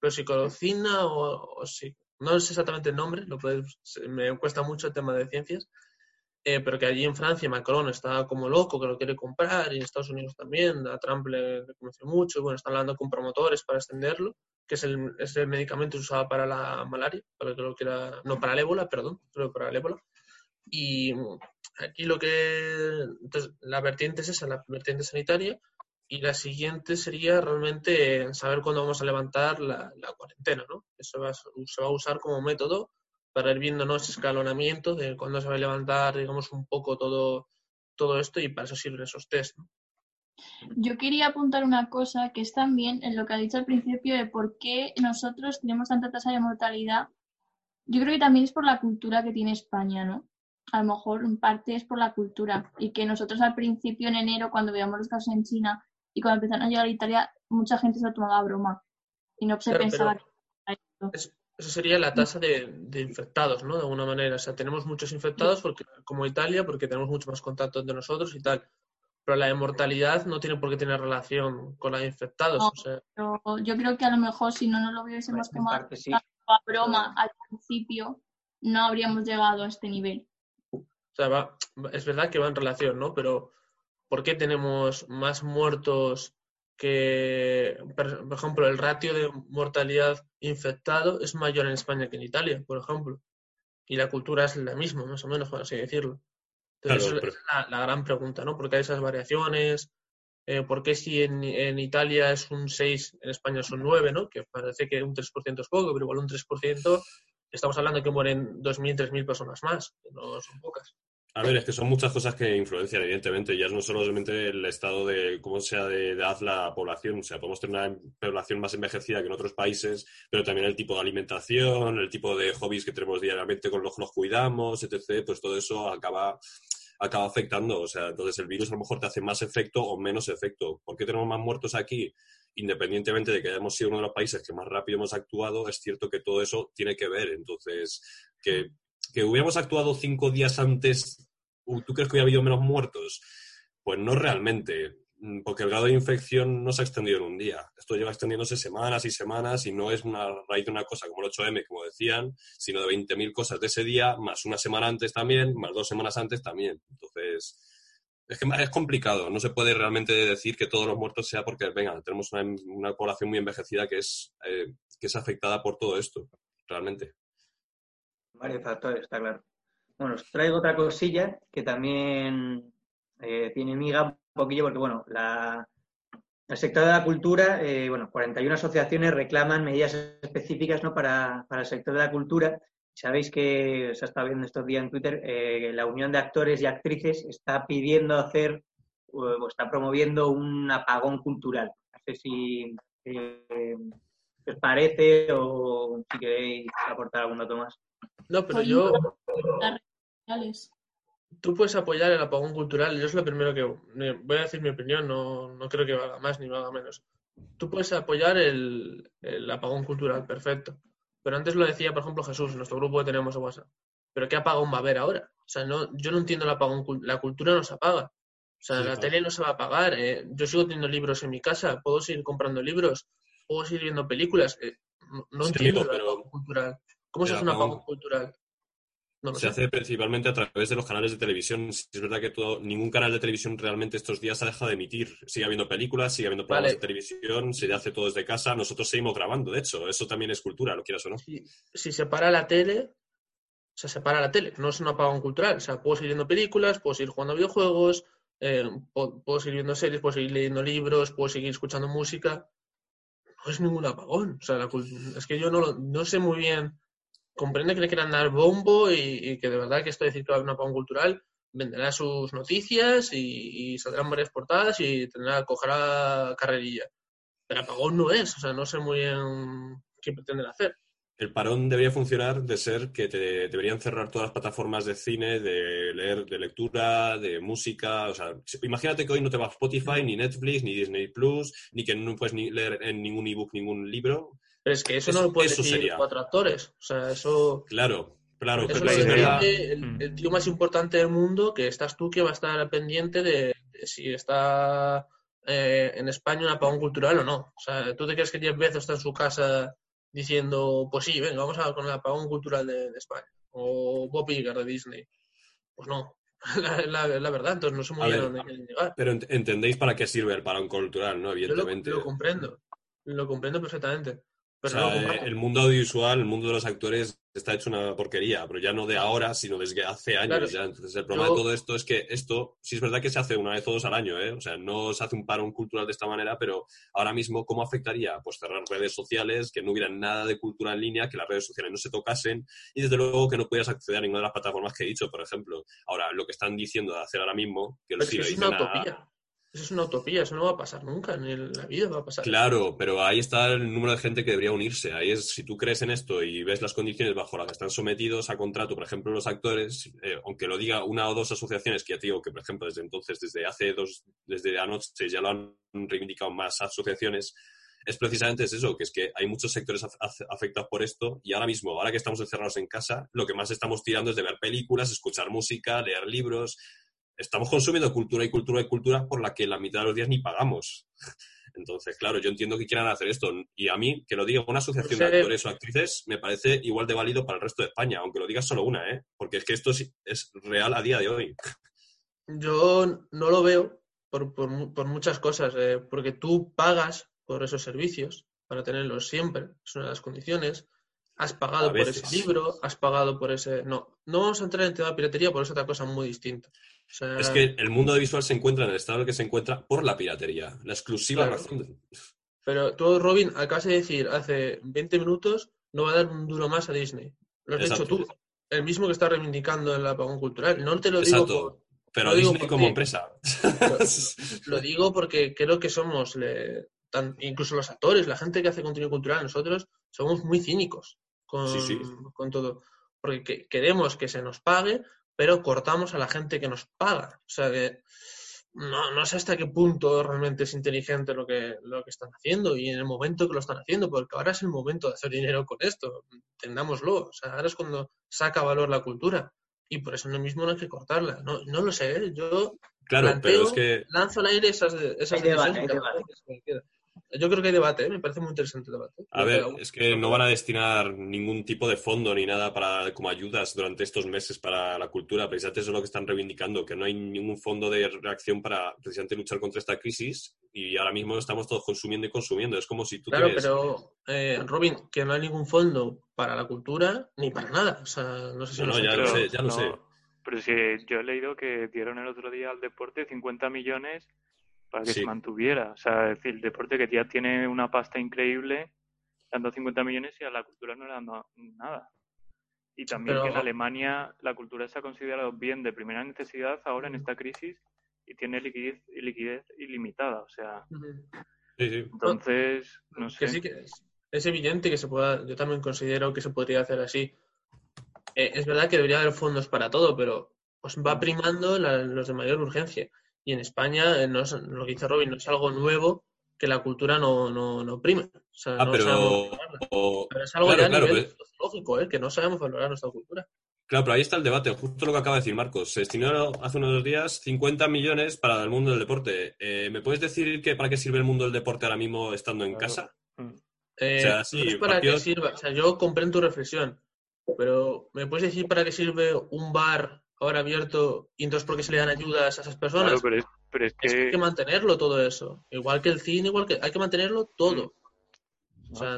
plosicolocina o, o si, no sé exactamente el nombre, lo puedes, me cuesta mucho el tema de ciencias, eh, pero que allí en Francia Macron está como loco, que lo quiere comprar, y en Estados Unidos también, a Trump le, le conoce mucho, bueno, están hablando con promotores para extenderlo, que es el, es el medicamento usaba para la malaria, para creo que era, no, para el ébola, perdón, que para el ébola. Y aquí lo que, entonces, la vertiente es esa, la vertiente sanitaria, y la siguiente sería realmente saber cuándo vamos a levantar la, la cuarentena, ¿no? Eso va, se va a usar como método para ir viendo ¿no? ese escalonamiento de cuándo se va a levantar, digamos, un poco todo, todo esto y para eso sirven esos test, ¿no?
Yo quería apuntar una cosa que es también en lo que ha dicho al principio de por qué nosotros tenemos tanta tasa de mortalidad. Yo creo que también es por la cultura que tiene España, ¿no? A lo mejor en parte es por la cultura y que nosotros al principio en enero cuando veíamos los casos en China y cuando empezaron a llegar a Italia mucha gente se lo tomaba a broma y no se
Claro,
pensaba que
Eso sería la tasa de, de infectados, ¿no? De alguna manera. O sea, tenemos muchos infectados porque, como Italia, porque tenemos mucho más contacto entre nosotros y tal. Pero la de mortalidad no tiene por qué tener relación con la de infectados.
No.
O sea,
Pero yo creo que a lo mejor si no nos lo hubiésemos tomado
sí.
a broma al principio no habríamos llegado a este nivel.
o sea, va- es verdad que va en relación, ¿no? Pero ¿por qué tenemos más muertos que, por por ejemplo, el ratio de mortalidad infectado es mayor en España que en Italia, por ejemplo? Y la cultura es la misma, más o menos, por así decirlo. Entonces,
Claro,
esa es la, la gran pregunta, ¿no? ¿Por qué hay esas variaciones? Eh, ¿por qué si en, en Italia es un 6, en España son 9, ¿no? Que parece que un 3% es poco, pero igual un 3% estamos hablando que mueren 2.000, 3.000 personas más, que no son pocas.
A ver, es que son muchas cosas que influencian, evidentemente. Ya no solamente el estado de cómo sea de edad la población. O sea, podemos tener una población más envejecida que en otros países, pero también el tipo de alimentación, el tipo de hobbies que tenemos diariamente con los que nos cuidamos, etc. Pues todo eso acaba, acaba afectando. O sea, entonces el virus a lo mejor te hace más efecto o menos efecto. ¿Por qué tenemos más muertos aquí? Independientemente de que hayamos sido uno de los países que más rápido hemos actuado, es cierto que todo eso tiene que ver. Entonces, que que hubiéramos actuado cinco días antes, ¿tú crees que hubiera habido menos muertos? Pues no realmente, porque el grado de infección no se ha extendido en un día. Esto lleva extendiéndose semanas y semanas y no es una raíz de una cosa como el 8M, como decían, sino de 20.000 cosas de ese día, más una semana antes también, más dos semanas antes también. Entonces, es que es complicado. No se puede realmente decir que todos los muertos sea porque, venga, tenemos una, una población muy envejecida que es, eh, que es afectada por todo esto, realmente.
Varios factores, está claro. Bueno, os traigo otra cosilla que también eh, tiene miga poquillo, porque bueno, la, el sector de la cultura, eh, bueno, 41 asociaciones reclaman medidas específicas ¿no? para, para el sector de la cultura. Sabéis que se está viendo estos días en Twitter, eh, la Unión de Actores y Actrices está pidiendo hacer o está promoviendo un apagón cultural. No sé si eh, os parece o si queréis aportar algún dato más.
No, pero yo. Tú puedes apoyar el apagón cultural. Yo es lo primero que me- voy a decir mi opinión, no, no creo que valga más ni valga menos. Tú puedes apoyar el, el apagón cultural, perfecto. Pero antes lo decía, por ejemplo, Jesús, en nuestro grupo que tenemos de WhatsApp. ¿Pero qué apagón va a haber ahora? O sea, no, yo no entiendo el apagón. La cultura no se apaga. O sea,
Sí,
la
claro.
tele no se va a apagar. eh, yo sigo teniendo libros en mi casa, puedo seguir comprando libros, puedo seguir viendo películas. eh, no, no
Sí,
entiendo el apagón cultural. ¿Cómo se hace un
apagón
cultural? No lo
Se
sé.
hace principalmente a través de los canales de televisión. Es verdad que todo, ningún canal de televisión realmente estos días ha dejado de emitir. Sigue habiendo películas, sigue habiendo programas
Vale.
de televisión, se hace todo desde casa. Nosotros seguimos grabando, de hecho. Eso también es cultura, lo quieras o no.
si, si se para la tele, o sea, se para la tele, no es un apagón cultural. O sea, puedo seguir viendo películas, puedo seguir jugando a videojuegos, eh, puedo, puedo seguir viendo series, puedo seguir leyendo libros, puedo seguir escuchando música. No es ningún apagón. O sea, la es que yo no, lo- no sé muy bien. Comprende que le quieran dar bombo y, que de verdad que esto de decir que va a haber cultural venderá sus noticias y, saldrán varias portadas y tendrá, cogerá carrerilla. Pero apagón no es, o sea, no sé muy bien qué pretenden hacer.
El parón debería funcionar de ser que te deberían cerrar todas las plataformas de cine, de leer, de lectura, de música. O sea, imagínate que hoy no te va Spotify, ni Netflix, ni Disney Plus, ni que no puedes ni leer en ningún ebook ningún libro.
Pero es que eso,
Eso-
no lo pueden decir
sería.
cuatro actores. O sea, eso,
Claro, claro.
eso
pero
la
el,
Mm.
el tío más importante del mundo, que estás tú, que va a estar pendiente de, de si está eh, en España un apagón cultural o no. O sea, ¿tú te crees que Jeff Bezos está en su casa diciendo, pues sí, venga, vamos a con el apagón cultural de, de España? O Bob Iger de Disney. Pues no, la, la- la verdad, entonces no sé muy bien a
ver,
dónde quieren llegar.
Pero ent- entendéis para qué sirve el parón cultural, ¿no?
Yo lo,
Evidentemente.
lo comprendo, lo comprendo perfectamente.
O sea, el mundo audiovisual, el mundo de los actores está hecho una porquería, pero ya no de ahora, sino desde hace años ya. Entonces, el problema de todo esto es que esto, sí es verdad que se hace una vez o dos al año, ¿eh? O sea, no se hace un parón cultural de esta manera, pero ahora mismo, ¿cómo afectaría? Pues cerrar redes sociales, que no hubiera nada de cultura en línea, que las redes sociales no se tocasen y desde luego que no pudieras acceder a ninguna de las plataformas que he dicho, por ejemplo. Ahora, lo que están diciendo de hacer ahora mismo, que lo
es una utopía. Eso es una utopía, eso no va a pasar nunca, en la vida va a pasar.
Claro, pero ahí está el número de gente que debería unirse. Ahí es, si tú crees en esto y ves las condiciones bajo las que están sometidos a contrato, por ejemplo, los actores, eh, aunque lo diga una o dos asociaciones, que ya te digo que, por ejemplo, desde entonces, desde hace dos, desde anoche ya lo han reivindicado más asociaciones, es precisamente eso, que es que hay muchos sectores afectados por esto y ahora mismo, ahora que estamos encerrados en casa, lo que más estamos tirando es de ver películas, escuchar música, leer libros, estamos consumiendo cultura y cultura y cultura por la que la mitad de los días ni pagamos. Entonces, claro, yo entiendo que quieran hacer esto. Y a mí, que lo diga una asociación de actores o actrices, me parece igual de válido para el resto de España, aunque lo diga solo una, ¿eh? Porque es que esto es, real a día de hoy.
Yo no lo veo por, muchas cosas, eh, porque tú pagas por esos servicios para tenerlos siempre, es una de las condiciones. Has pagado por ese libro, has pagado por ese... No, no vamos a entrar en el tema de piratería, por eso es otra cosa muy distinta.
Es que el mundo visual se encuentra en el estado en el que se encuentra por la piratería, la exclusiva razón.
Pero tú, Robin, acabas de decir hace 20 minutos no va a dar un duro más a Disney. Lo has dicho tú, el mismo que está reivindicando el apagón cultural. No te lo digo
Pero Disney como empresa.
Lo, digo porque creo que somos, incluso los actores, la gente que hace contenido cultural, nosotros somos muy cínicos con, con todo. Porque queremos que se nos pague, pero cortamos a la gente que nos paga. O sea que no, no sé hasta qué punto realmente es inteligente lo que, lo que están haciendo y en el momento que lo están haciendo, porque ahora es el momento de hacer dinero con esto, entendámoslo. O sea, ahora es cuando saca valor la cultura y por eso no mismo no hay que cortarla. No, no lo sé, ¿eh? yo
claro, pero es que...
lanzo al aire esas, esas yo creo que hay debate, ¿eh? me parece muy interesante el debate.
A ver, es que no van a destinar ningún tipo de fondo ni nada para como ayudas durante estos meses para la cultura. Precisamente eso es lo que están reivindicando, que no hay ningún fondo de reacción para precisamente luchar contra esta crisis y ahora mismo estamos todos consumiendo y consumiendo. Es como si tú
Claro, pero eh, Robin, que no hay ningún fondo para la cultura ni para nada. O sea, no sé si
no, ya lo sé, ya lo sé.
Pero si yo he leído que dieron el otro día al deporte 50 millones para que se mantuviera. O sea, es decir, el deporte que ya tiene una pasta increíble, dando 50 millones y a la cultura no le dando nada. Y también que en Alemania la cultura se ha considerado bien de primera necesidad ahora en esta crisis y tiene liquidez, liquidez ilimitada. O sea, entonces, no sé.
sí que es, evidente que se pueda, yo también considero que se podría hacer así. Eh, es verdad que debería haber fondos para todo, pero pues va primando los de mayor urgencia. Y en España, eh, no es, lo que dice Robin, no es algo nuevo que la cultura no, no, no prima.
ah, pero...
es algo ya a nivel lógico, ¿eh? que no sabemos valorar nuestra cultura.
Claro, pero ahí está el debate, justo lo que acaba de decir Marcos. Se destinaron hace unos días 50 millones para el mundo del deporte. Eh, ¿Me puedes decir que para qué sirve el mundo del deporte ahora mismo estando en casa?
Eh, o sea, sí, no es para qué sirva. O sea, yo comprendo tu reflexión, pero ¿me puedes decir para qué sirve un bar ahora abierto y entonces por qué se le dan ayudas a esas personas.
pero, es, que...
hay que mantenerlo todo eso. Igual que el cine, igual que hay que mantenerlo todo. O sea,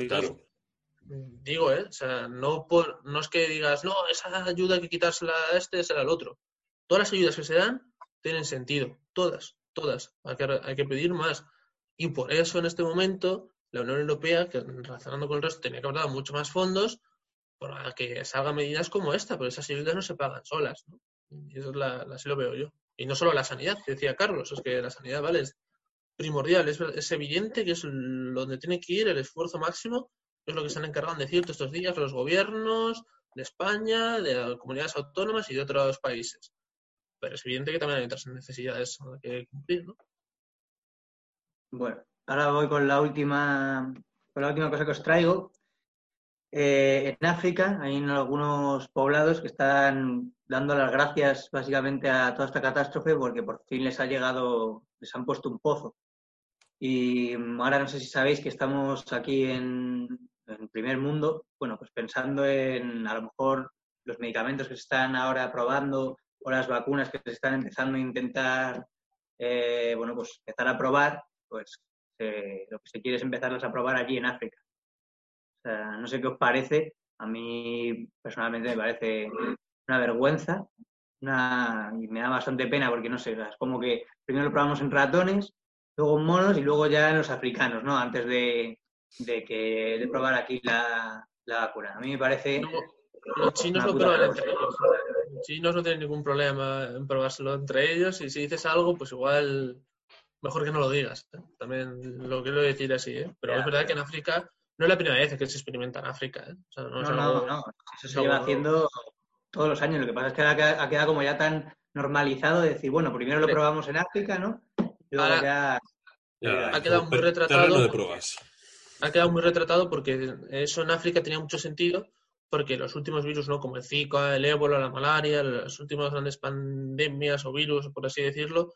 digo, ¿eh? O sea, no, por, no es que digas, no, esa ayuda hay que quitársela a este, será al otro. Todas las ayudas que se dan tienen sentido. Todas, todas. Hay que, hay que pedir más. Y por eso en este momento la Unión Europea, que relacionando con el resto, tenía que haber dado mucho más fondos para que salgan medidas como esta, pero esas ayudas no se pagan solas. ¿no? Y eso es la, así lo veo yo. Y no solo la sanidad, que decía Carlos, es que la sanidad, ¿vale? Es primordial, es, evidente que es donde tiene que ir el esfuerzo máximo, es lo que se han encargado de decir todos estos días los gobiernos de España, de las comunidades autónomas y de otros países. Pero es evidente que también hay otras necesidades que cumplir, ¿no?
Bueno, ahora voy con la última, con la última cosa que os traigo, eh, en África hay algunos poblados que están dando las gracias básicamente a toda esta catástrofe porque por fin les ha llegado, les han puesto un pozo. Y ahora no sé si sabéis que estamos aquí en, en primer mundo, bueno, pues pensando en a lo mejor los medicamentos que se están ahora probando o las vacunas que se están empezando a intentar, eh, bueno, pues empezar a probar, pues eh, lo que se quiere es empezarlas a probar allí en África no sé qué os parece. A mí personalmente me parece una vergüenza una, y me da bastante pena porque no sé, es como que primero lo probamos en ratones, luego en monos y luego ya en los africanos, ¿no? Antes de, de que de probar aquí la, la vacuna. A mí me parece.
No, los chinos lo prueban entre ellos. Los chinos no tienen ningún problema en probárselo entre ellos y si dices algo, pues igual mejor que no lo digas. ¿eh? También lo quiero decir así, ¿eh? Pero es verdad que en África no es la primera vez que se experimenta en África, ¿eh? O sea, no,
No,
es
no,
algo-
no, Eso se
algo-
lleva haciendo todos los años. Lo que pasa es que ha quedado como ya tan normalizado de decir, bueno, primero lo probamos en África, ¿no? Y luego
Ahora-
ya.
Ya,
Ha quedado muy retratado
Terreno de
porque-
pruebas.
ha quedado muy retratado porque eso en África tenía mucho sentido porque los últimos virus, ¿no? Como el Zika, el ébola, la malaria, las últimas grandes pandemias o virus, por así decirlo,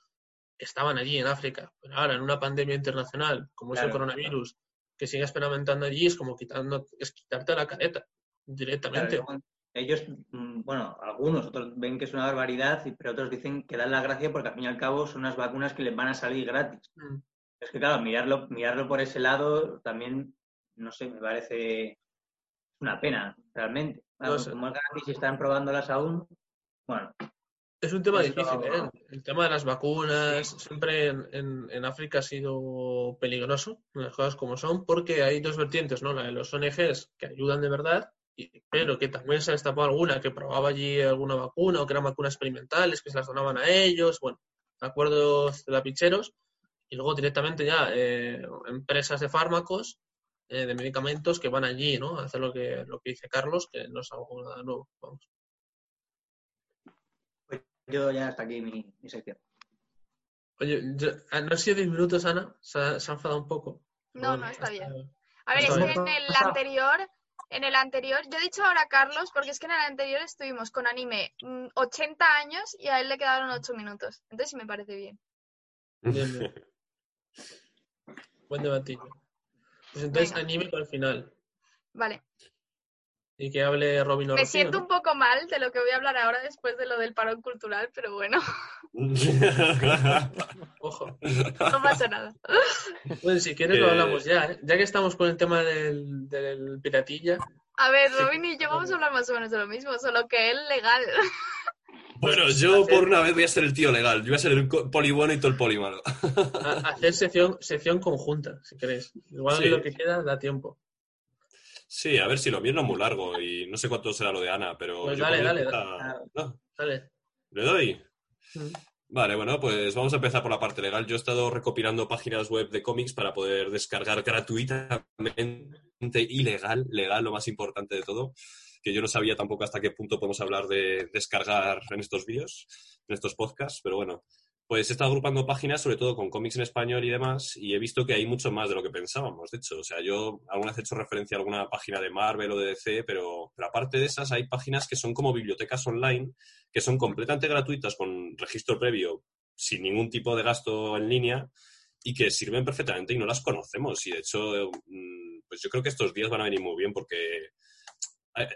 estaban allí en África. Pero ahora, en una pandemia internacional, como es el
Claro,
coronavirus, que sigue experimentando allí, es como quitando, es quitarte la careta directamente.
Claro, ellos, mm, bueno, algunos, otros ven que es una barbaridad, pero otros dicen que dan la gracia porque al fin y al cabo son unas vacunas que les van a salir gratis.
Mm.
Es que claro, mirarlo, mirarlo por ese lado también, no sé, me parece una pena, realmente. Claro,
No sé.
Como es gratis y están probándolas aún, bueno,
Es un tema
Esto-
difícil, ¿eh? El tema de las vacunas siempre en, en- en África ha sido peligroso, las cosas como son, porque hay dos vertientes, ¿no? La de los ONGs que ayudan de verdad, y- pero que también se ha destapado alguna que probaba allí alguna vacuna o que eran vacunas experimentales, que se las donaban a ellos, bueno, acuerdos lapicheros, y luego directamente ya eh, empresas de fármacos, eh, de medicamentos que van allí, ¿no? A hacer lo que, lo que dice Carlos, que no es algo nada nuevo, vamos.
Yo ya hasta aquí mi, mi sección.
Oye, yo- ah, no han sido 10 minutos, Ana. Se ha, se ha enfadado un poco.
No,
Bueno,
no, está bien. A ver, es
Está
que
bien.
en el anterior, en el anterior, yo he dicho ahora a Carlos, porque es que en el anterior estuvimos con anime mm, 80 años y a él le quedaron 8 minutos. Entonces sí me parece bien.
Bien, bien. Buen debatillo. Pues entonces
Venga.
anime para el final.
Vale.
Y que hable Robin
Me
Rocío,
siento
¿no?
un poco mal de lo que voy a hablar ahora después de lo del parón cultural, pero bueno,
Ojo.
no pasa nada.
Pues si quieres lo
Eh,
hablamos ya, ¿eh? Ya que estamos con el tema del, del piratilla.
A ver, Robin y yo vamos a hablar más o menos de lo mismo, solo que él legal.
bueno, yo por una vez voy a ser el tío legal. Yo voy a ser el poli bueno y todo el poli malo.
hacer sección, sección conjunta, si queréis. Igual
Sí.
que lo que queda da tiempo.
Sí, a ver si lo mío no es muy largo y no sé cuánto será lo de Ana, pero.
Pues
yo
dale, dale,
No,
Dale.
¿Le doy?
Mm.
Vale, bueno, pues vamos a empezar por la parte legal. Yo he estado recopilando páginas web de cómics para poder descargar gratuitamente y legal, legal, lo más importante de todo, que yo no sabía tampoco hasta qué punto podemos hablar de descargar en estos vídeos, en estos podcasts, pero bueno, pues he estado agrupando páginas, sobre todo con cómics en español y demás, y he visto que hay mucho más de lo que pensábamos, de hecho. O sea, yo alguna vez he hecho referencia a alguna página de Marvel o de DC, pero, aparte de esas hay páginas que son como bibliotecas online, que son completamente gratuitas con registro previo, sin ningún tipo de gasto en línea, y que sirven perfectamente y no las conocemos. Y de hecho, mm, pues yo creo que estos días van a venir muy bien porque eh,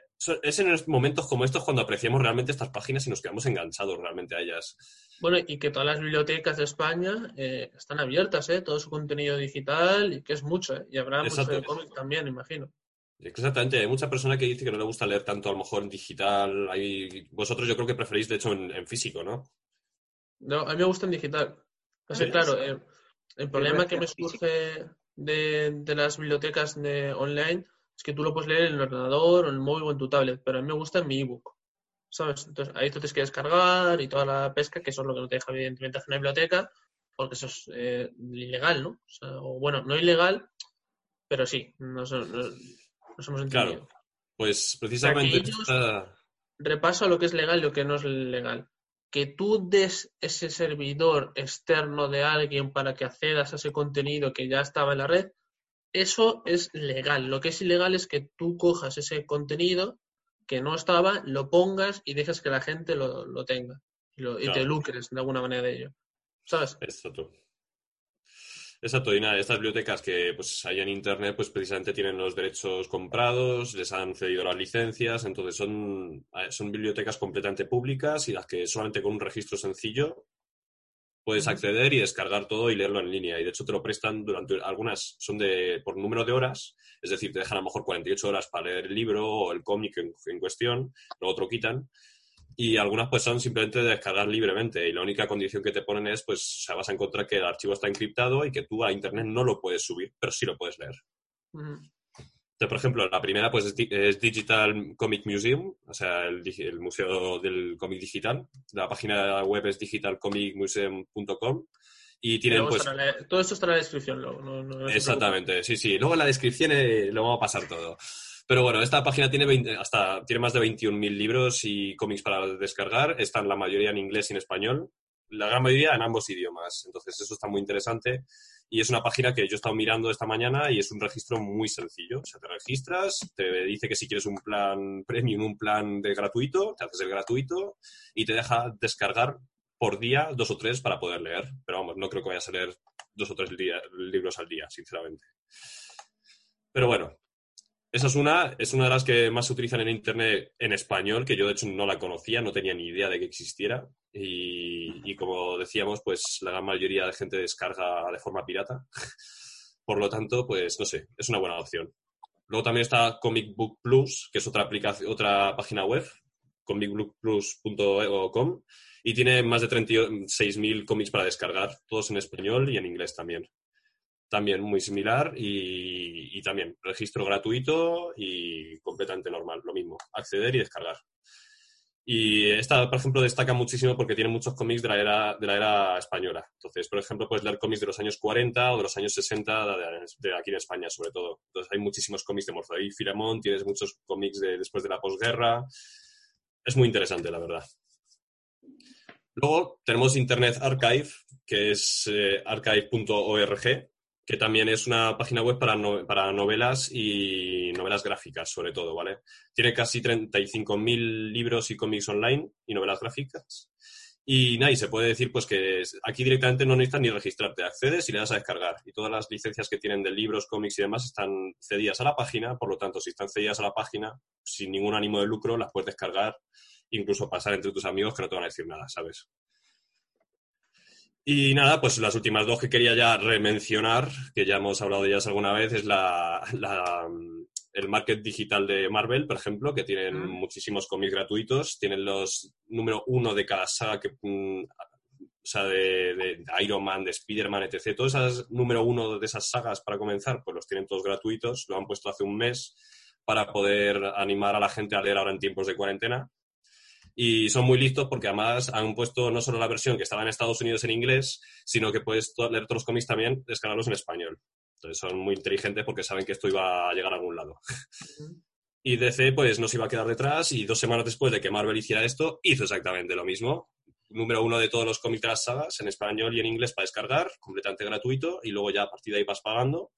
es en momentos como estos cuando apreciamos realmente estas páginas y nos quedamos enganchados realmente a ellas.
Bueno, y que todas las bibliotecas de España eh, están abiertas, ¿eh? Todo su contenido digital y que es mucho, ¿eh? Y habrá mucho de cómic también, imagino.
Exactamente, hay mucha persona que dice que no le gusta leer tanto a lo mejor en digital. Hay... Vosotros yo creo que preferís de hecho en, en físico, ¿no?
No, a mí me gusta en digital. O sea,
Sí,
claro, eh, el problema que me surge de, de las bibliotecas de online es que tú lo puedes leer en el ordenador o en el móvil o en tu tablet, pero a mí me gusta en mi ebook. ¿Sabes? Entonces ahí tú tienes que descargar y toda la pesca, que eso es lo que no te deja evidentemente hacer una biblioteca, porque eso es eh, ilegal, ¿no? O, sea, o bueno, no ilegal, pero sí, nos, nos, nos hemos entendido.
Claro. Pues precisamente esta-
repaso a lo que es legal y lo que no es legal. Que tú des ese servidor externo de alguien para que accedas a ese contenido que ya estaba en la red, eso es legal. Lo que es ilegal es que tú cojas ese contenido que no estaba, lo pongas y dejes que la gente lo, lo tenga y, lo- y te lucres de alguna manera de ello. ¿Sabes?
Exacto. Exacto, y nada, estas bibliotecas que pues hay en internet, pues precisamente tienen los derechos comprados, les han cedido las licencias, entonces son, eh, son bibliotecas completamente públicas y las que solamente con un registro sencillo puedes acceder y descargar todo y leerlo en línea. Y de hecho te lo prestan durante algunas, son de por número de horas, es decir, te dejan a lo mejor 48 horas para leer el libro o el cómic en, en cuestión, lo quitan. Y algunas pues son simplemente de descargar libremente y la única condición que te ponen es pues o sea, vas a encontrar que el archivo está encriptado y que tú a internet no lo puedes subir, pero sí lo puedes leer. Por ejemplo, la primera pues es, di- es Digital Comic Museum, o sea, el, el museo del cómic digital. La página web es digitalcomicmuseum.com y tienen pues...
la- todo esto está en la descripción luego. No, no se
Exactamente, sí, sí. Luego en la descripción eh, lo vamos a pasar todo. Pero bueno, esta página tiene, 20 hasta, tiene más de 21.000 libros y cómics para descargar. Están la mayoría en inglés y en español. La gran mayoría en ambos idiomas. Entonces eso está muy interesante. Y es una página que yo he estado mirando esta mañana y es un registro muy sencillo. O sea, te registras, te dice que si quieres un plan premium, un plan de gratuito, te haces el gratuito y te deja descargar por día dos o tres para poder leer. Pero vamos, no creo que vayas a leer dos o tres libros al día, sinceramente. Pero bueno, esa es una, es una de las que más se utilizan en Internet en español, que yo de hecho no la conocía, no tenía ni idea de que existiera. Y, como decíamos, pues la gran mayoría de gente descarga de forma pirata. Por lo tanto, pues no sé, es una buena opción. Luego también está Comic Book Plus, que es otra aplicación, otra página web, comicbookplus.com, y tiene más de 36.000 cómics para descargar, todos en español y en inglés también. También muy similar y, también registro gratuito y completamente normal, lo mismo, acceder y descargar. Y esta, por ejemplo, destaca muchísimo porque tiene muchos cómics de la era, de la era española. Entonces, por ejemplo, puedes leer cómics de los años 40 o de los años 60 de, de aquí en España, sobre todo. Entonces, hay muchísimos cómics de Morfeo y Filemón, tienes muchos cómics de, después de la posguerra. Es muy interesante, la verdad. Luego tenemos Internet Archive, que es eh, archive.org, que también es una página web para, para novelas y novelas gráficas, sobre todo, ¿vale? Tiene casi 35.000 libros y cómics online y novelas gráficas. Y nada, y se puede decir pues que aquí directamente no necesitas ni registrarte, accedes y le das a descargar. Y todas las licencias que tienen de libros, cómics y demás están cedidas a la página, por lo tanto, si están cedidas a la página, sin ningún ánimo de lucro, las puedes descargar, incluso pasar entre tus amigos que no te van a decir nada, ¿sabes? Y nada, pues las últimas dos que quería ya remencionar, que ya hemos hablado de ellas alguna vez, es la, la, el market digital de Marvel, por ejemplo, que tienen muchísimos cómics gratuitos, tienen los número uno de cada saga que, mm, o sea, de, de- Iron Man, de Spider-Man, etc. Todos esos número uno de esas sagas para comenzar, pues los tienen todos gratuitos, lo han puesto hace un mes para poder animar a la gente a leer ahora en tiempos de cuarentena. Y son muy listos porque además han puesto no solo la versión que estaba en Estados Unidos en inglés, sino que puedes leer todos los cómics también, descargarlos en español. Entonces son muy inteligentes porque saben que esto iba a llegar a algún lado. Y DC pues no se iba a quedar detrás y dos semanas después de que Marvel hiciera esto, hizo exactamente lo mismo. Número uno de todos los cómics de las sagas, en español y en inglés para descargar, completamente gratuito, y luego ya a partir de ahí vas pagando.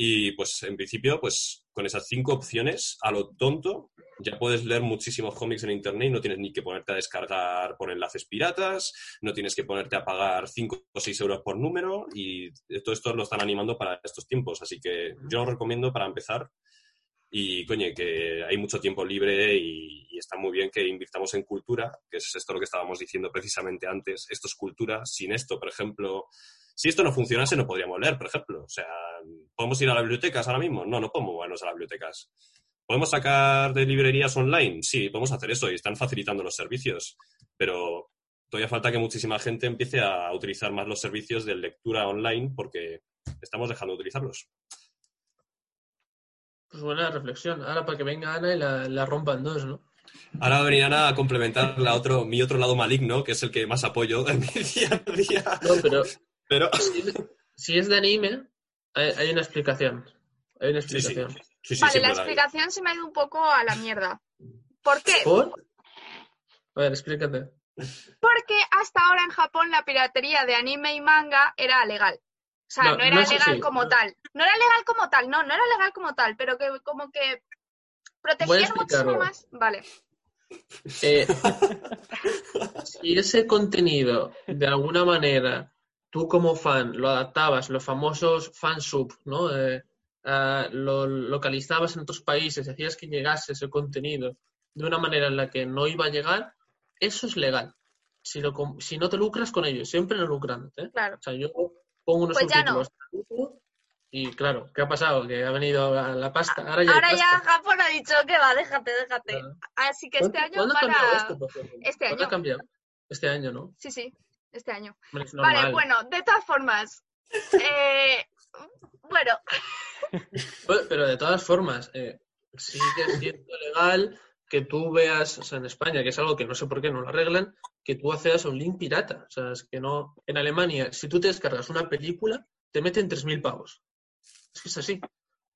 Y pues en principio, pues con esas cinco opciones, a lo tonto, ya puedes leer muchísimos cómics en internet y no tienes ni que ponerte a descargar por enlaces piratas, no tienes que ponerte a pagar 5 o 6 euros por número y todo esto lo están animando para estos tiempos. Así que yo lo recomiendo para empezar y, coño, que hay mucho tiempo libre y está muy bien que invirtamos en cultura, que es esto lo que estábamos diciendo precisamente antes. Esto es cultura. Sin esto, por ejemplo, si esto no funcionase, no podríamos leer, por ejemplo. O sea, ¿podemos ir a las bibliotecas ahora mismo? No, no podemos movernos a las bibliotecas. ¿Podemos sacar de librerías online? Sí, podemos hacer eso y están facilitando los servicios. Pero todavía falta que muchísima gente empiece a utilizar más los servicios de lectura online porque estamos dejando de utilizarlos.
Pues buena reflexión. Ahora para que venga Ana y la, la rompa en dos, ¿no?
Ahora va a venir Ana a complementar la otro, mi otro lado maligno, que es el que más apoyo en mi día a día.
No, pero
Pero
si es, si es de anime, hay, hay una explicación. Hay una
sí, sí.
explicación.
Sí, sí,
vale, la
hay.
explicación se me ha ido un poco a la mierda. ¿Por qué?
¿Por? A ver, explícate.
Porque hasta ahora en Japón la piratería de anime y manga era legal. O sea,
No,
no, era
no
legal
así.
como tal. No era legal como tal, no, no era legal como tal, pero que como que protegían muchísimo más. Vale.
Eh, si ese contenido, de alguna manera, tú como fan lo adaptabas, los famosos fansub, ¿no? Eh, ah, lo localizabas en otros países, hacías que llegase ese contenido de una manera en la que no iba a llegar, eso es legal. si, lo, si no te lucras con ellos, siempre no lucrándote. ¿eh?
Claro.
O sea, yo pongo unos
Pues ya no.
subtítulos y claro, ¿qué ha pasado? Que ha venido a la pasta. Ahora ya
Ahora ya. Japón ha dicho que va, déjate, déjate.
Claro.
Así que este
¿Cuándo-
año
¿Cuándo ha
van
cambiado
a...
esto?
Este
¿Cuándo ha
año.
cambiado? Este año, ¿no?
Sí, sí, este año.
Es
Vale, bueno, de todas formas. eh, bueno,
Pues, Pero de todas formas, eh, sigue siendo legal que tú veas, o sea, en España, que es algo que no sé por qué no lo arreglan, que tú accedas a un link pirata. O sea, es que no. En Alemania, si tú te descargas una película, te meten 3.000 pavos. Es que es así.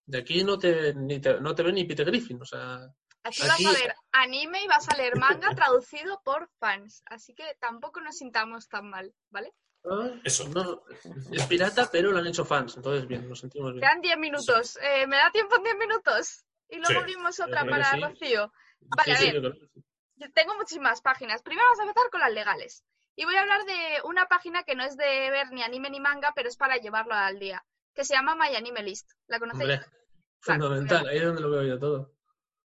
De aquí no te, ni te, no te ven ni Peter Griffin. O sea,
aquí,
Aquí-
vas a ver anime y vas a leer manga traducido por fans. Así que tampoco nos sintamos tan mal, ¿vale?
ah,
Eso.
no, es pirata, pero lo han hecho fans. Entonces, bien, nos sentimos bien.
Quedan 10 minutos. Eh, ¿Me da tiempo en 10 minutos? Y luego
Sí.
abrimos otra para
sí.
Rocío. Vale,
Sí,
a
sí,
ver.
yo
tengo muchísimas páginas. Primero vamos a empezar con las legales. Y voy a hablar de una página que no es de ver ni anime ni manga, pero es para llevarlo al día, que se llama My Anime List. ¿La conocéis?
Hombre, fundamental. Ahí es donde lo veo yo todo.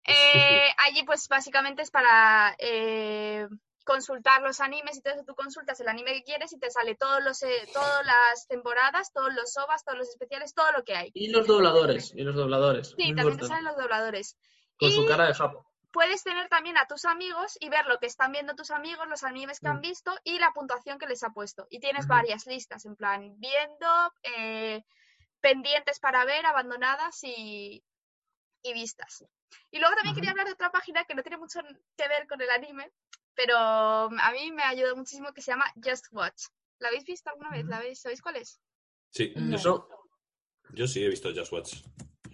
Eh, allí, pues básicamente es para eh, consultar los animes y todo eso. Tú consultas el anime que quieres y te sale todos los, eh, todas las temporadas, todos los ovas, todos los especiales, todo lo que hay.
Y los dobladores. Y los dobladores.
Sí,
muy
también te salen los dobladores.
Con su cara de sapo.
puedes tener también a tus amigos y ver lo que están viendo tus amigos, los animes que han
Mm.
visto y la puntuación que les ha puesto. Y tienes varias listas, en plan, viendo, eh, pendientes para ver, abandonadas y, y vistas. Y luego también quería hablar de otra página que no tiene mucho que ver con el anime, pero a mí me ayudó muchísimo, que se llama Just Watch. ¿La habéis visto alguna vez? ¿La habéis, ¿Sabéis cuál es?
Sí,
No.
yo, sí-
No,
yo sí he visto Just Watch.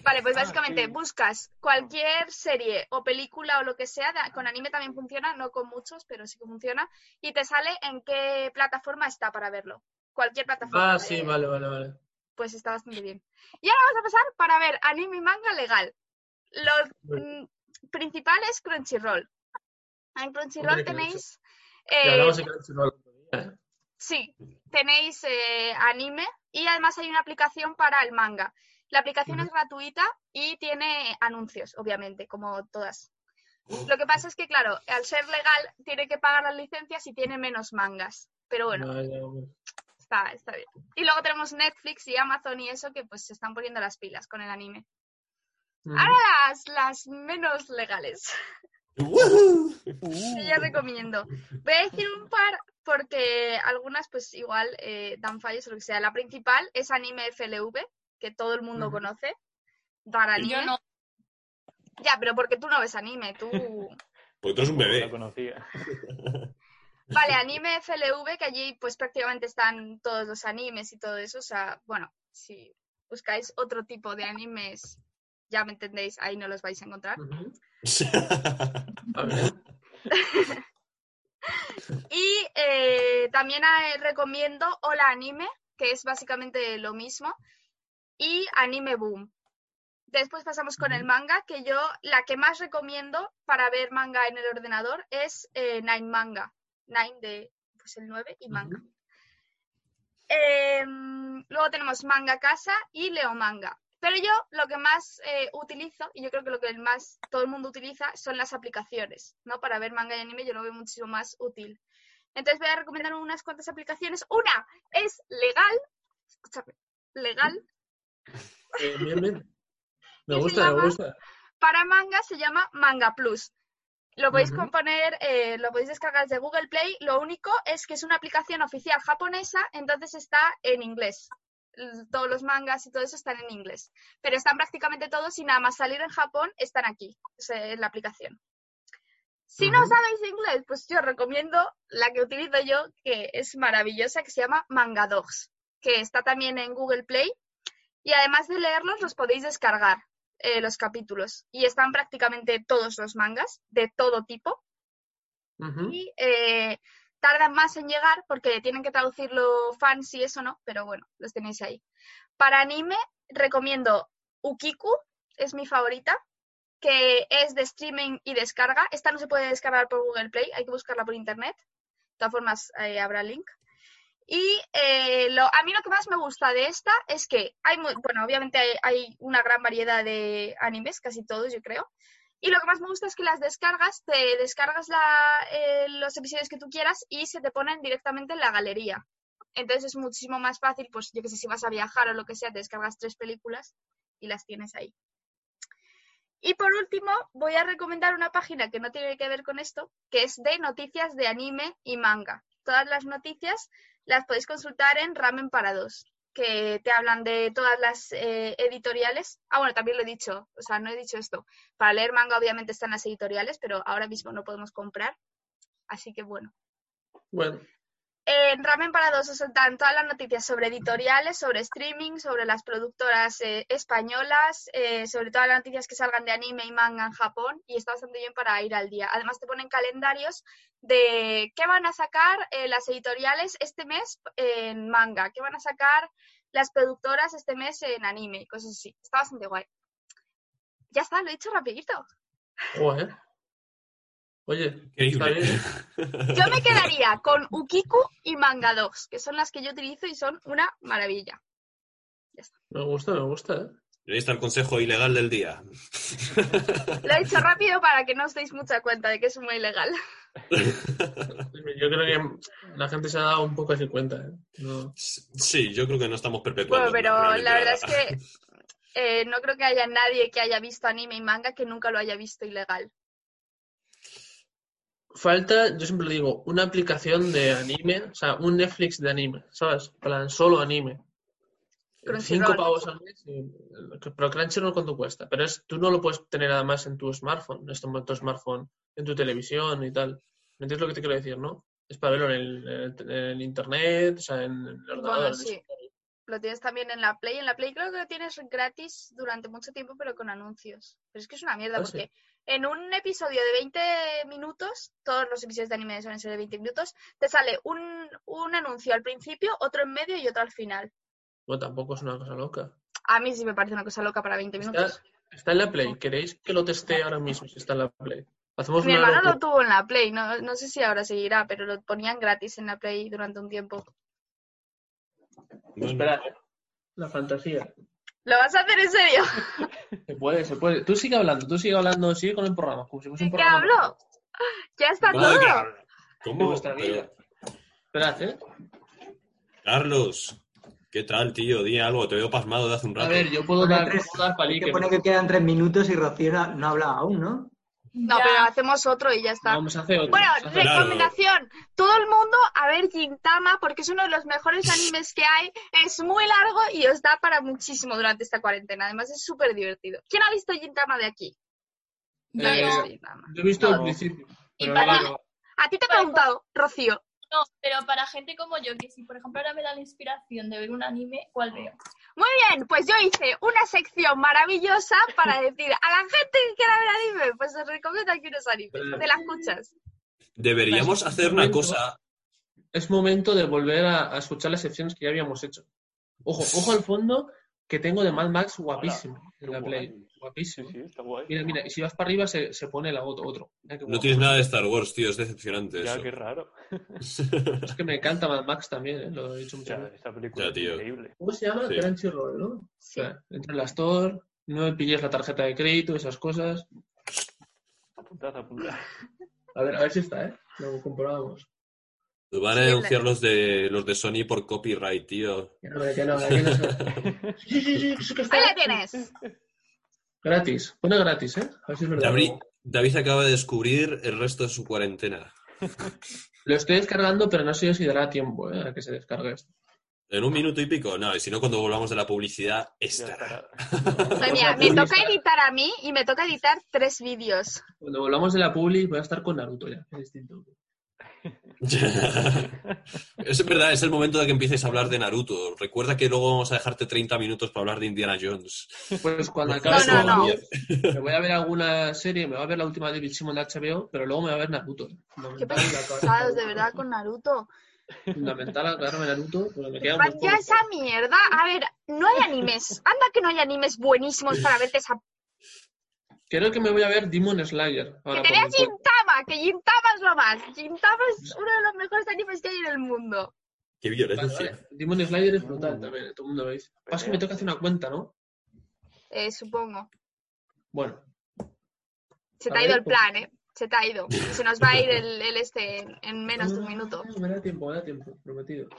Vale, pues
Ah,
básicamente
sí.
buscas cualquier serie o película o lo que sea, con anime también funciona, no con muchos, pero sí que funciona, y te sale en qué plataforma está para verlo. Cualquier plataforma.
Ah, sí,
eh,
vale, vale, vale.
Pues está bastante bien. Y ahora vamos a pasar para ver anime y manga legal. Lo
Bueno.
mm, principal es Crunchyroll. En Crunchyroll tenéis... Eh,
¿eh?
Sí, tenéis eh, anime y además hay una aplicación para el manga. La aplicación es gratuita y tiene anuncios, obviamente, como todas. Lo que pasa es que, claro, al ser legal, tiene que pagar las licencias y tiene menos mangas. Pero bueno, está, está bien. Y luego tenemos Netflix y Amazon y eso que pues se están poniendo las pilas con el anime. Ahora las, las menos legales. que yo recomiendo. Voy a decir un par porque algunas pues igual eh, dan fallos o lo que sea. La principal es Anime FLV, que todo el mundo conoce. Para anime.
Yo no.
Ya, pero porque tú no ves anime, tú...
Porque tú eres un
La
bebé.
conocía.
Vale, Anime FLV, que allí pues prácticamente están todos los animes y todo eso. O sea, bueno, si buscáis otro tipo de animes, ya me entendéis, ahí no los vais a encontrar. Y eh, también eh, recomiendo Hola Anime, que es básicamente lo mismo, y Anime Boom. Después pasamos con el manga, que yo la que más recomiendo para ver manga en el ordenador es eh, Nine Manga. Nine de pues el 9 y manga. Em, luego tenemos Manga Casa y Leo Manga. Pero yo lo que más eh, utilizo, y yo creo que lo que más todo el mundo utiliza, son las aplicaciones, ¿no? Para ver manga y anime yo lo veo muchísimo más útil. Entonces voy a recomendar unas cuantas aplicaciones. Una es legal, escúchame, legal,
Eh, bien, bien. Me
¿Qué se
gusta, me gusta.
para manga se llama Manga Plus. Lo podéis componer, eh, lo podéis descargar desde Google Play. Lo único es que es una aplicación oficial japonesa, entonces está en inglés. Todos los mangas y todo eso están en inglés. Pero están prácticamente todos y nada más salir en Japón están aquí, en la aplicación. Si no sabéis inglés, pues yo recomiendo la que utilizo yo, que es maravillosa, que se llama Manga Dogs, que está también en Google Play. Y además de leerlos, los podéis descargar eh, los capítulos. Y están prácticamente todos los mangas, de todo tipo. Y eh, tardan más en llegar porque tienen que traducirlo fans y eso no, pero bueno, los tenéis ahí. Para anime, recomiendo Ukiku, es mi favorita, que es de streaming y descarga. Esta no se puede descargar por Google Play, hay que buscarla por internet. De todas formas, habrá link. Y eh, lo, a mí lo que más me gusta de esta es que hay, muy- bueno, obviamente hay una gran variedad de animes, casi todos yo creo, Y lo que más me gusta es que las descargas, te descargas eh, los episodios que tú quieras y se te ponen directamente en la galería. Entonces es muchísimo más fácil, pues yo que sé, si vas a viajar o lo que sea, te descargas tres películas y las tienes ahí. Y por último, voy a recomendar una página que no tiene que ver con esto, que es de noticias de anime y manga. Todas las noticias las podéis consultar en Ramen para dos, que te hablan de todas las eh, editoriales. Ah, bueno, también lo he dicho, o sea, no he dicho esto. Para leer manga obviamente están las editoriales, pero ahora mismo no podemos comprar. Así que bueno.
Bueno,
En Ramen para dos os soltan todas las noticias sobre editoriales, sobre streaming, sobre las productoras eh, españolas, eh, sobre todas las noticias que salgan de anime y manga en Japón y está bastante bien para ir al día. Además te ponen calendarios de qué van a sacar eh, las editoriales este mes en manga, qué van a sacar las productoras este mes en anime, cosas así. Está bastante guay. Ya está, lo he dicho rapidito.
joder. Oye, está
Increíble.
Yo me quedaría con Ukiku y Manga 2, que son las que yo utilizo y son una maravilla.
Me gusta, me gusta, ¿eh?
Y ahí está el consejo ilegal del día.
Lo he dicho rápido para que no os deis mucha cuenta de que es muy ilegal.
Yo creo que la gente se ha dado un poco así cuenta, ¿eh? No.
Sí, yo creo que no estamos perpetuando.
Bueno, pero la verdad es que eh, no creo que haya nadie que haya visto anime y manga que nunca lo haya visto ilegal.
Falta, yo siempre digo, una aplicación de anime, o sea, un Netflix de anime, ¿sabes? Plan, solo anime. Cinco pavos al mes, y- pero Crunchyroll cuánto cuesta. Pero es, tú no lo puedes tener además en tu smartphone, en tu smartphone, en tu televisión y tal. ¿Me entiendes lo que te quiero decir, no? Es para verlo en el, en el- internet, o sea, en el ordenador.
Bueno, sí. Lo tienes también en la Play. En la Play creo que lo tienes gratis durante mucho tiempo, pero con anuncios. Pero es que es una mierda,
Ah, sí.
En un episodio de 20 minutos, todos los episodios de anime suelen ser de 20 minutos, te sale un, un anuncio al principio, otro en medio y otro al final.
Bueno, tampoco es una cosa loca.
A mí sí me parece una cosa loca para 20
Está,
minutos.
está en la Play. ¿Queréis que lo testee ahora mismo si está en la Play? Hacemos
Mi hermano
locura.
lo tuvo en la Play, no, no sé si ahora seguirá, pero lo ponían gratis en la Play durante un tiempo.
Bueno,
Espera, la fantasía.
¿Lo vas a hacer en serio?
Se puede, se puede. Tú sigue hablando, tú sigue hablando, sigue con el programa, como si fuese
¿De
un
qué
programa.
hablo? Ya está
madre
todo.
¿Cómo?
vuestra
Pero-
vida. Esperad, ¿eh?
Carlos, ¿qué tal, tío? Di algo, te veo pasmado de hace un rato.
A ver, yo puedo dar,
tres.
puedo dar
Hay
palique.
que pone que quedan tres minutos y Rocío no, no ha hablado aún, ¿no?
No,
Ya.
pero hacemos otro y ya está.
Vamos a hacer otro.
Bueno,
Claro.
recomendación. Todo el mundo a ver Gintama porque es uno de los mejores animes que hay. Es muy largo y os da para muchísimo durante esta cuarentena. Además es súper divertido. ¿Quién ha visto Gintama de aquí?
Yo
Yo he
Eh,
visto Gintama.
Yo he visto el
No.
principio.
Y
pero
para-
no, no.
A ti te he preguntado, Rocío.
No, pero para gente como yo, que si por ejemplo ahora me da la inspiración de ver un anime, ¿cuál veo?
Muy bien, pues yo hice una sección maravillosa para decir a la gente que quiera ver anime, pues os recomiendo aquí unos animes. ¿Te la escuchas?
Deberíamos hacer una cosa.
Es momento de volver a, a escuchar las secciones que ya habíamos hecho. Ojo, ojo al fondo que tengo de Mad Max guapísimo en la Play. Guapísimo.
Sí, sí, está guay.
Mira, mira, y si vas para arriba se, se pone la otro.
No tienes nada de Star Wars, tío, es decepcionante
Ya,
eso.
qué raro.
Es que me encanta Mad Max también, ¿eh? lo he dicho muchas veces.
esta película
Ya,
es increíble.
¿Cómo se llama?
Sí.
Crunchyroll, ¿no? O sea, entra en la Store, no me pilles la tarjeta de crédito, esas cosas.
Apuntad, apuntad.
A ver, a ver si está, ¿eh? Lo comprobamos.
Van a denunciar los de los de Sony por copyright, tío.
Que no, que no, que no Sí, sí, sí, sí que está.
Ahí la tienes.
Gratis. Pone gratis, ¿eh? A ver si es verdad.
David, David acaba de descubrir el resto de su cuarentena.
Lo estoy descargando, pero no sé si dará tiempo, ¿eh? A que se descargue esto.
¿En un minuto y pico? No, y si no, cuando volvamos de la publicidad, estará.
mía, me toca editar a mí y me toca editar tres vídeos.
Cuando volvamos de la publi voy a estar con Naruto ya. Es distinto.
es verdad, es el momento de que empieces a hablar de Naruto. Recuerda que luego vamos a dejarte 30 minutos para hablar de Indiana Jones.
Pues cuando
No,
acabe
no, no.
me voy a ver alguna serie, me voy a ver la última de David Simon de HBO, pero luego me voy a ver Naruto.
Qué pesados, de verdad, con Naruto.
Fundamental agarrarme Naruto, porque me queda poco.
esa mierda. A ver, no hay animes. Anda que no hay animes buenísimos para verte esa...
Creo que me voy a ver Demon Slayer.
Que
Ahora
te veas
mi cuenta.
Gintama, que Gintama es lo más. Gintama es uno de los mejores animes que hay en el mundo.
Qué
Vale,
violencia.
vale. Demon Slayer es brutal también, todo el mundo lo dice. Pasa que me toca hacer una cuenta, ¿no?
Eh, supongo.
Bueno,
Se te ha ido el plan, ¿eh? Se te ha ido. Se nos va a ir el, el este en, en menos de un minuto.
Ah, Me da tiempo, me da tiempo, prometido.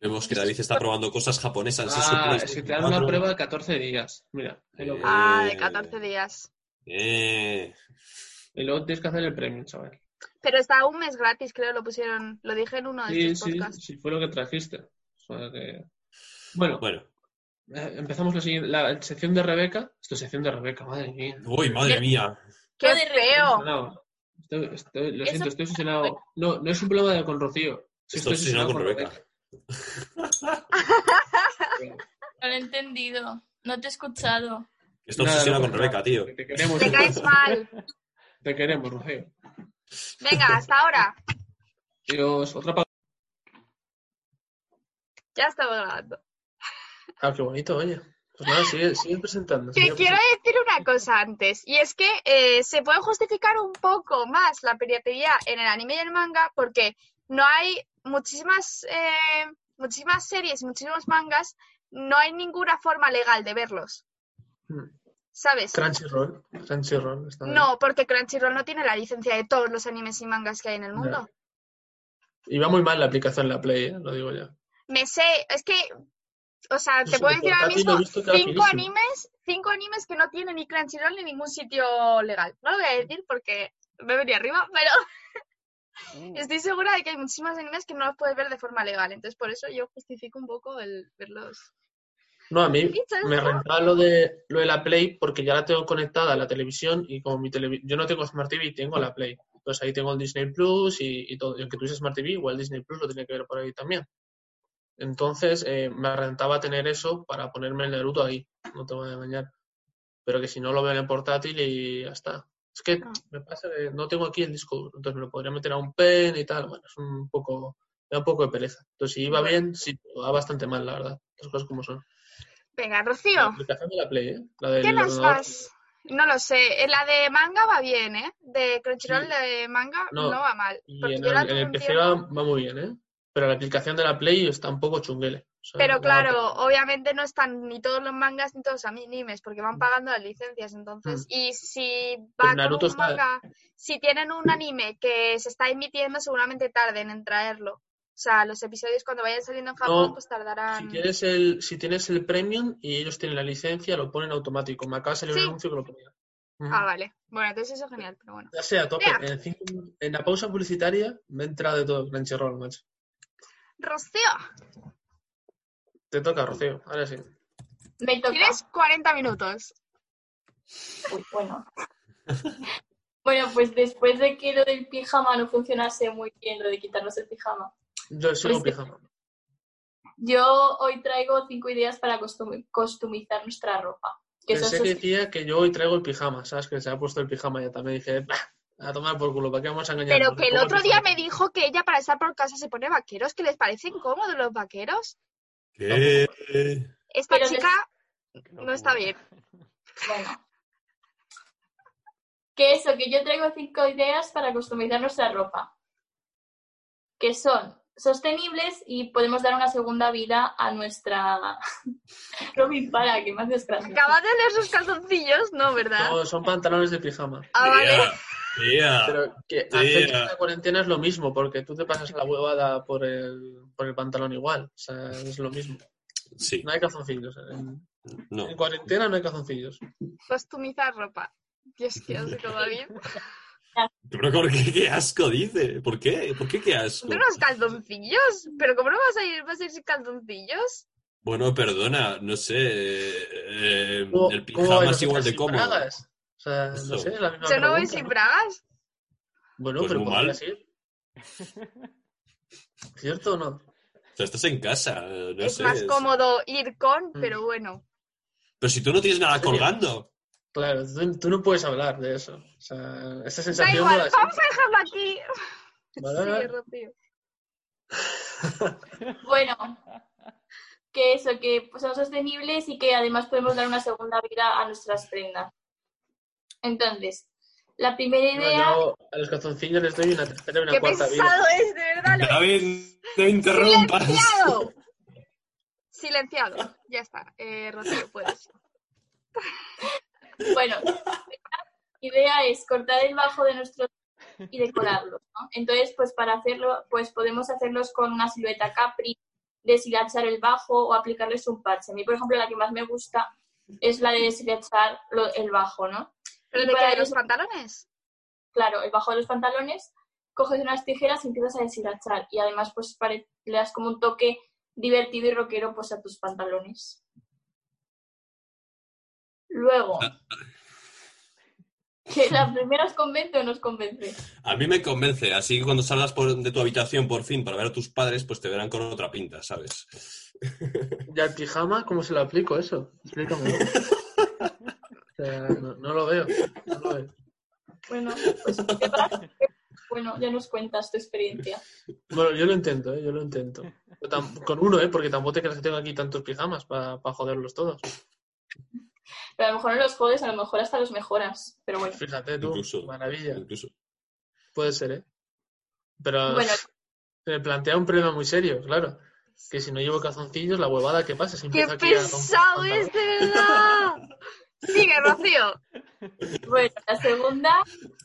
Vemos que David está probando cosas japonesas
Ah, es que te dan una
4.
prueba de 14 días. Mira, ahí lo-
Eh,
Ah, de 14 días.
Eh,
y luego tienes que hacer el premio, chaval.
Pero está un mes gratis, creo, lo pusieron, lo dije en uno de
Sí,
estos
sí,
podcasts.
sí, fue lo que trajiste. O sea que... Bueno,
bueno.
eh, empezamos la, siguiente, la sección de Rebeca. Esto es sección de Rebeca, madre mía.
Uy, madre mía.
¡Qué
Joder,
feo!
Estoy- estoy- lo
Eso-
siento, estoy obsesionado. No, no es un problema de con Rocío. Sí,
Estoy obsesionado con Rebeca.
No lo he entendido. No te he escuchado.
Nada,
obsesionado
no
con
pasa
Rebeca, tío.
Te queremos.
Te caes mal.
Te queremos, Rocío.
Venga, hasta ahora.
Dios, otra pausa.
Ya estamos grabando.
Ah, qué bonito, oye. Pues nada, sigue, sigue presentando.
Que
sigue
quiero decir una cosa antes, y es que eh, se puede justificar un poco más la piratería en el anime y el manga porque no hay muchísimas, eh, muchísimas series, muchísimos mangas, no hay ninguna forma legal de verlos,
presentando.
¿sabes?
Crunchyroll. Crunchyroll. está bien.
No, porque Crunchyroll no tiene la licencia de todos los animes y mangas que hay en el mundo.
Y va muy mal la aplicación la Play, ¿eh? lo digo ya.
Me sé, es que, o sea, te puedo decir ahora mismo cinco animes, cinco animes que no tienen ni Crunchyroll ni ningún sitio legal. No lo voy a decir porque me venía arriba, pero estoy segura de que hay muchísimos animes que no los puedes ver de forma legal. Entonces, por eso yo justifico un poco el verlos.
No, a mí me rentaba lo de, lo de la Play porque ya la tengo conectada a la televisión y como mi televi yo no tengo Smart TV, tengo la Play. Entonces ahí tengo el Disney Plus y, y todo. Y aunque tuviese Smart TV, igual Disney Plus lo tenía que ver por ahí también. Entonces eh, me rentaba tener eso para ponerme el Naruto ahí, no te voy a engañar. Pero que si no lo veo en el portátil y ya está. Es que
Ah.
me pasa que no tengo aquí el disco duro, entonces me lo podría meter a un pen y tal. Bueno, es un poco, me da un poco de pereza. Entonces si iba bien, sí, va bastante mal, la verdad. Las cosas como son.
Venga,
La
Rocío,
aplicación de la Play, ¿eh? La del
¿qué nos vas? No lo sé. En La de manga va bien, ¿eh? De Crunchyroll
Sí.
de manga
No,
no, va mal.
Y en el,
la
en PC va muy bien, ¿eh? Pero la aplicación de la Play está un poco chunguele.
Pero claro, obviamente no están ni todos los mangas ni todos los animes, porque van pagando las licencias, entonces.
Mm.
Y si
Pero
va con un
está-
manga, si tienen un anime que se está emitiendo, seguramente tarden en traerlo. O sea, los episodios cuando vayan saliendo en Japón,
No,
pues tardarán.
Si tienes, el, si tienes el Premium y ellos tienen la licencia, lo ponen automático. Me acaba de salir
Sí.
un anuncio que lo ponía.
Ah, vale. Bueno, entonces eso es genial, pero bueno.
Ya sea, tope. En, cinco- en la pausa publicitaria me ha entrado de todo Crunchyroll, macho.
Rocío,
Te toca, Rocío. Ahora sí.
Me toca.
tienes 40 minutos.
Uy, bueno. bueno, pues después de que lo del pijama no funcionase muy bien, lo de quitarnos el pijama,
Yo sigo
Pues-
pijama.
yo hoy traigo cinco ideas para costum- costumizar nuestra ropa. Que
Pensé que decía que yo hoy traigo el pijama, ¿sabes? Que se ha puesto el pijama ya también. Dije, "Bah, a tomar por culo, ¿para qué vamos a engañar?
Pero que el otro día me dijo que ella para estar por casa se pone vaqueros, que les parecen cómodos los vaqueros.
¿Qué?
Esta
Pero
chica no está bien.
Bueno. Que eso, que yo traigo cinco ideas para customizar nuestra ropa. Que son sostenibles y podemos dar una segunda vida a nuestra... Robin, para, que me haces gracia.
Acabas de leer sus calzoncillos, ¿no, verdad?
No, son pantalones de pijama.
Ah, vale.
Tía.
Pero que hacer que la cuarentena es lo mismo, porque tú te pasas la huevada por el, por el pantalón igual. O sea, es lo mismo.
Sí,
No hay calzoncillos. En,
no.
en cuarentena no hay calzoncillos.
Costumizar ropa. Dios, qué asco, David.
Pero ¿por qué, qué asco dice? ¿Por qué? ¿Por qué qué asco?
¿De unos calzoncillos? ¿Pero cómo no vas a ir, vas a ir sin calzoncillos?
Bueno, perdona, no sé. eh,
¿Cómo-
el pijama es igual de cómodo.
bragas? O sea, no
Eso.
sé, es la misma
Yo no voy sin
¿no?
bragas.
Bueno,
Pues
pero
muy
podría
mal.
ser. ¿Cierto o no?
O sea, estás en casa, no
es
sé.
más
es-
cómodo ir con,
Mm.
pero bueno.
Pero si tú no tienes nada colgando.
Claro, tú, tú no puedes hablar de eso. O sea, esa
Da
sensación
igual,
no la
vamos a dejarlo aquí.
Vale,
Sí. Rocío.
Bueno, que eso, que son sostenibles y que además podemos dar una segunda vida a nuestras prendas. Entonces, la primera
No,
idea...
yo a los calzoncillos les doy una tercera y una
Qué
cuarta vida.
pesado es, de verdad. le-
David, no interrumpas.
Silenciado. Silenciado. Ya está. Eh, Rocío, puedes.
Bueno, la idea es cortar el bajo de nuestros y decorarlos, ¿no? Entonces, pues para hacerlo, pues podemos hacerlos con una silueta capri, deshilachar el bajo o aplicarles un parche. A mí, por ejemplo, la que más me gusta es la de deshilachar lo- el bajo, ¿no?
¿Pero
Y
de los
eso-
pantalones?
claro, el bajo de los pantalones, coges unas tijeras y empiezas a deshilachar. Y además, pues pare- le das como un toque divertido y rockero pues, a tus pantalones. Luego, que la primera os convence o no os convence.
A mí me convence, así que cuando salgas por- de tu habitación por fin para ver a tus padres, pues te verán con otra pinta, ¿sabes?
¿Y al pijama cómo se lo aplico eso? Explícame. O sea, no, no lo veo. No lo veo.
Bueno, pues bueno, ya nos cuentas tu experiencia.
Bueno, yo lo intento, ¿eh? Yo lo intento. Con uno, ¿eh? Porque tampoco te creas que tengo aquí tantos pijamas para joderlos todos.
Pero a lo mejor no los jodes, a lo mejor hasta los mejoras. Pero bueno,
Fíjate tú,
Incluso.
maravilla.
Incluso.
Puede ser, ¿eh? Pero
bueno,
me plantea un problema muy serio, claro. Que si no llevo calzoncillos, la huevada que pasa. Si
¡Qué
empiezo aquí a romper
pesado
pantalones.
es, de verdad! Sigue, Rocío.
bueno, la segunda,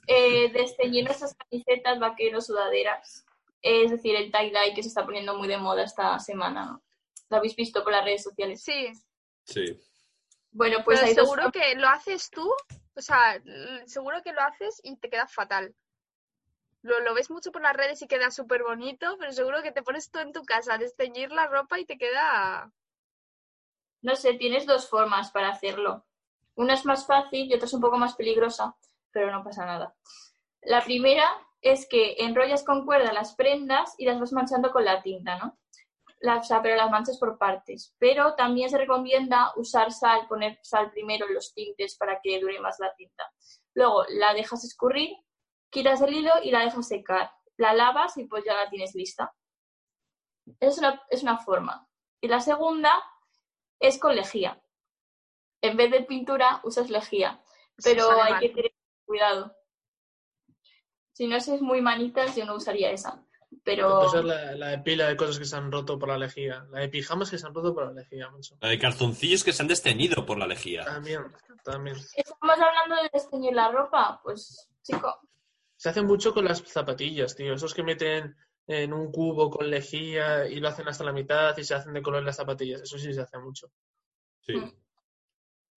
eh, desteñir nuestras camisetas, vaqueros, sudaderas. Es decir, el tie-dye que se está poniendo muy de moda esta semana. Lo habéis visto por las redes sociales.
Sí,
Sí.
Bueno, pues hay dos
seguro que lo haces tú, o sea, seguro que lo haces y te queda fatal. Lo, lo ves mucho por las redes y queda súper bonito, pero seguro que te pones tú en tu casa a desteñir la ropa y te queda...
No sé, tienes dos formas para hacerlo. Una es más fácil y otra es un poco más peligrosa, pero no pasa nada. La primera es que enrollas con cuerda las prendas y las vas manchando con la tinta, ¿no? La- o sea, pero las manchas por partes. Pero también se recomienda usar sal, poner sal primero en los tintes para que dure más la tinta. Luego la dejas escurrir, quitas el hilo y la dejas secar. La lavas y pues ya la tienes lista. Es una, es una forma. Y la segunda es con lejía. En vez de pintura usas lejía, pero hay
mal.
que tener cuidado. Si no es muy manitas, yo no usaría esa. Pero
Esa es la, la de pila de cosas que se han roto por la lejía. La de pijamas que se han roto por la lejía, macho.
La de calzoncillos que se han desteñido por la lejía.
También, también.
estamos hablando de desteñir la ropa, pues chico,
Se hace mucho con las zapatillas, tío. Esos que meten en un cubo con lejía y lo hacen hasta la mitad y se hacen de color las zapatillas. Eso sí se hace mucho.
Sí.
Mm.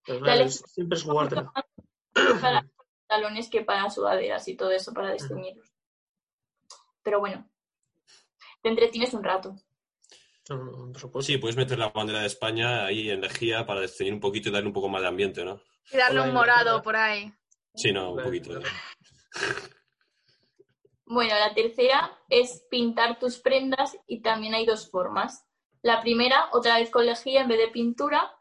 Pero
La
claro,
lejía-
es- siempre es jugártela.
para talones que para sudaderas y todo eso para desteñirlos. Pero bueno, te entretienes un rato.
Sí, puedes meter la bandera de España ahí en lejía para desteñir un poquito y darle un poco más de ambiente, ¿no?
Y darle
Hola,
un morado por ahí.
Sí, no, un poquito.
Bueno, la tercera es pintar tus prendas y también hay dos formas. La primera, otra vez con lejía en vez de pintura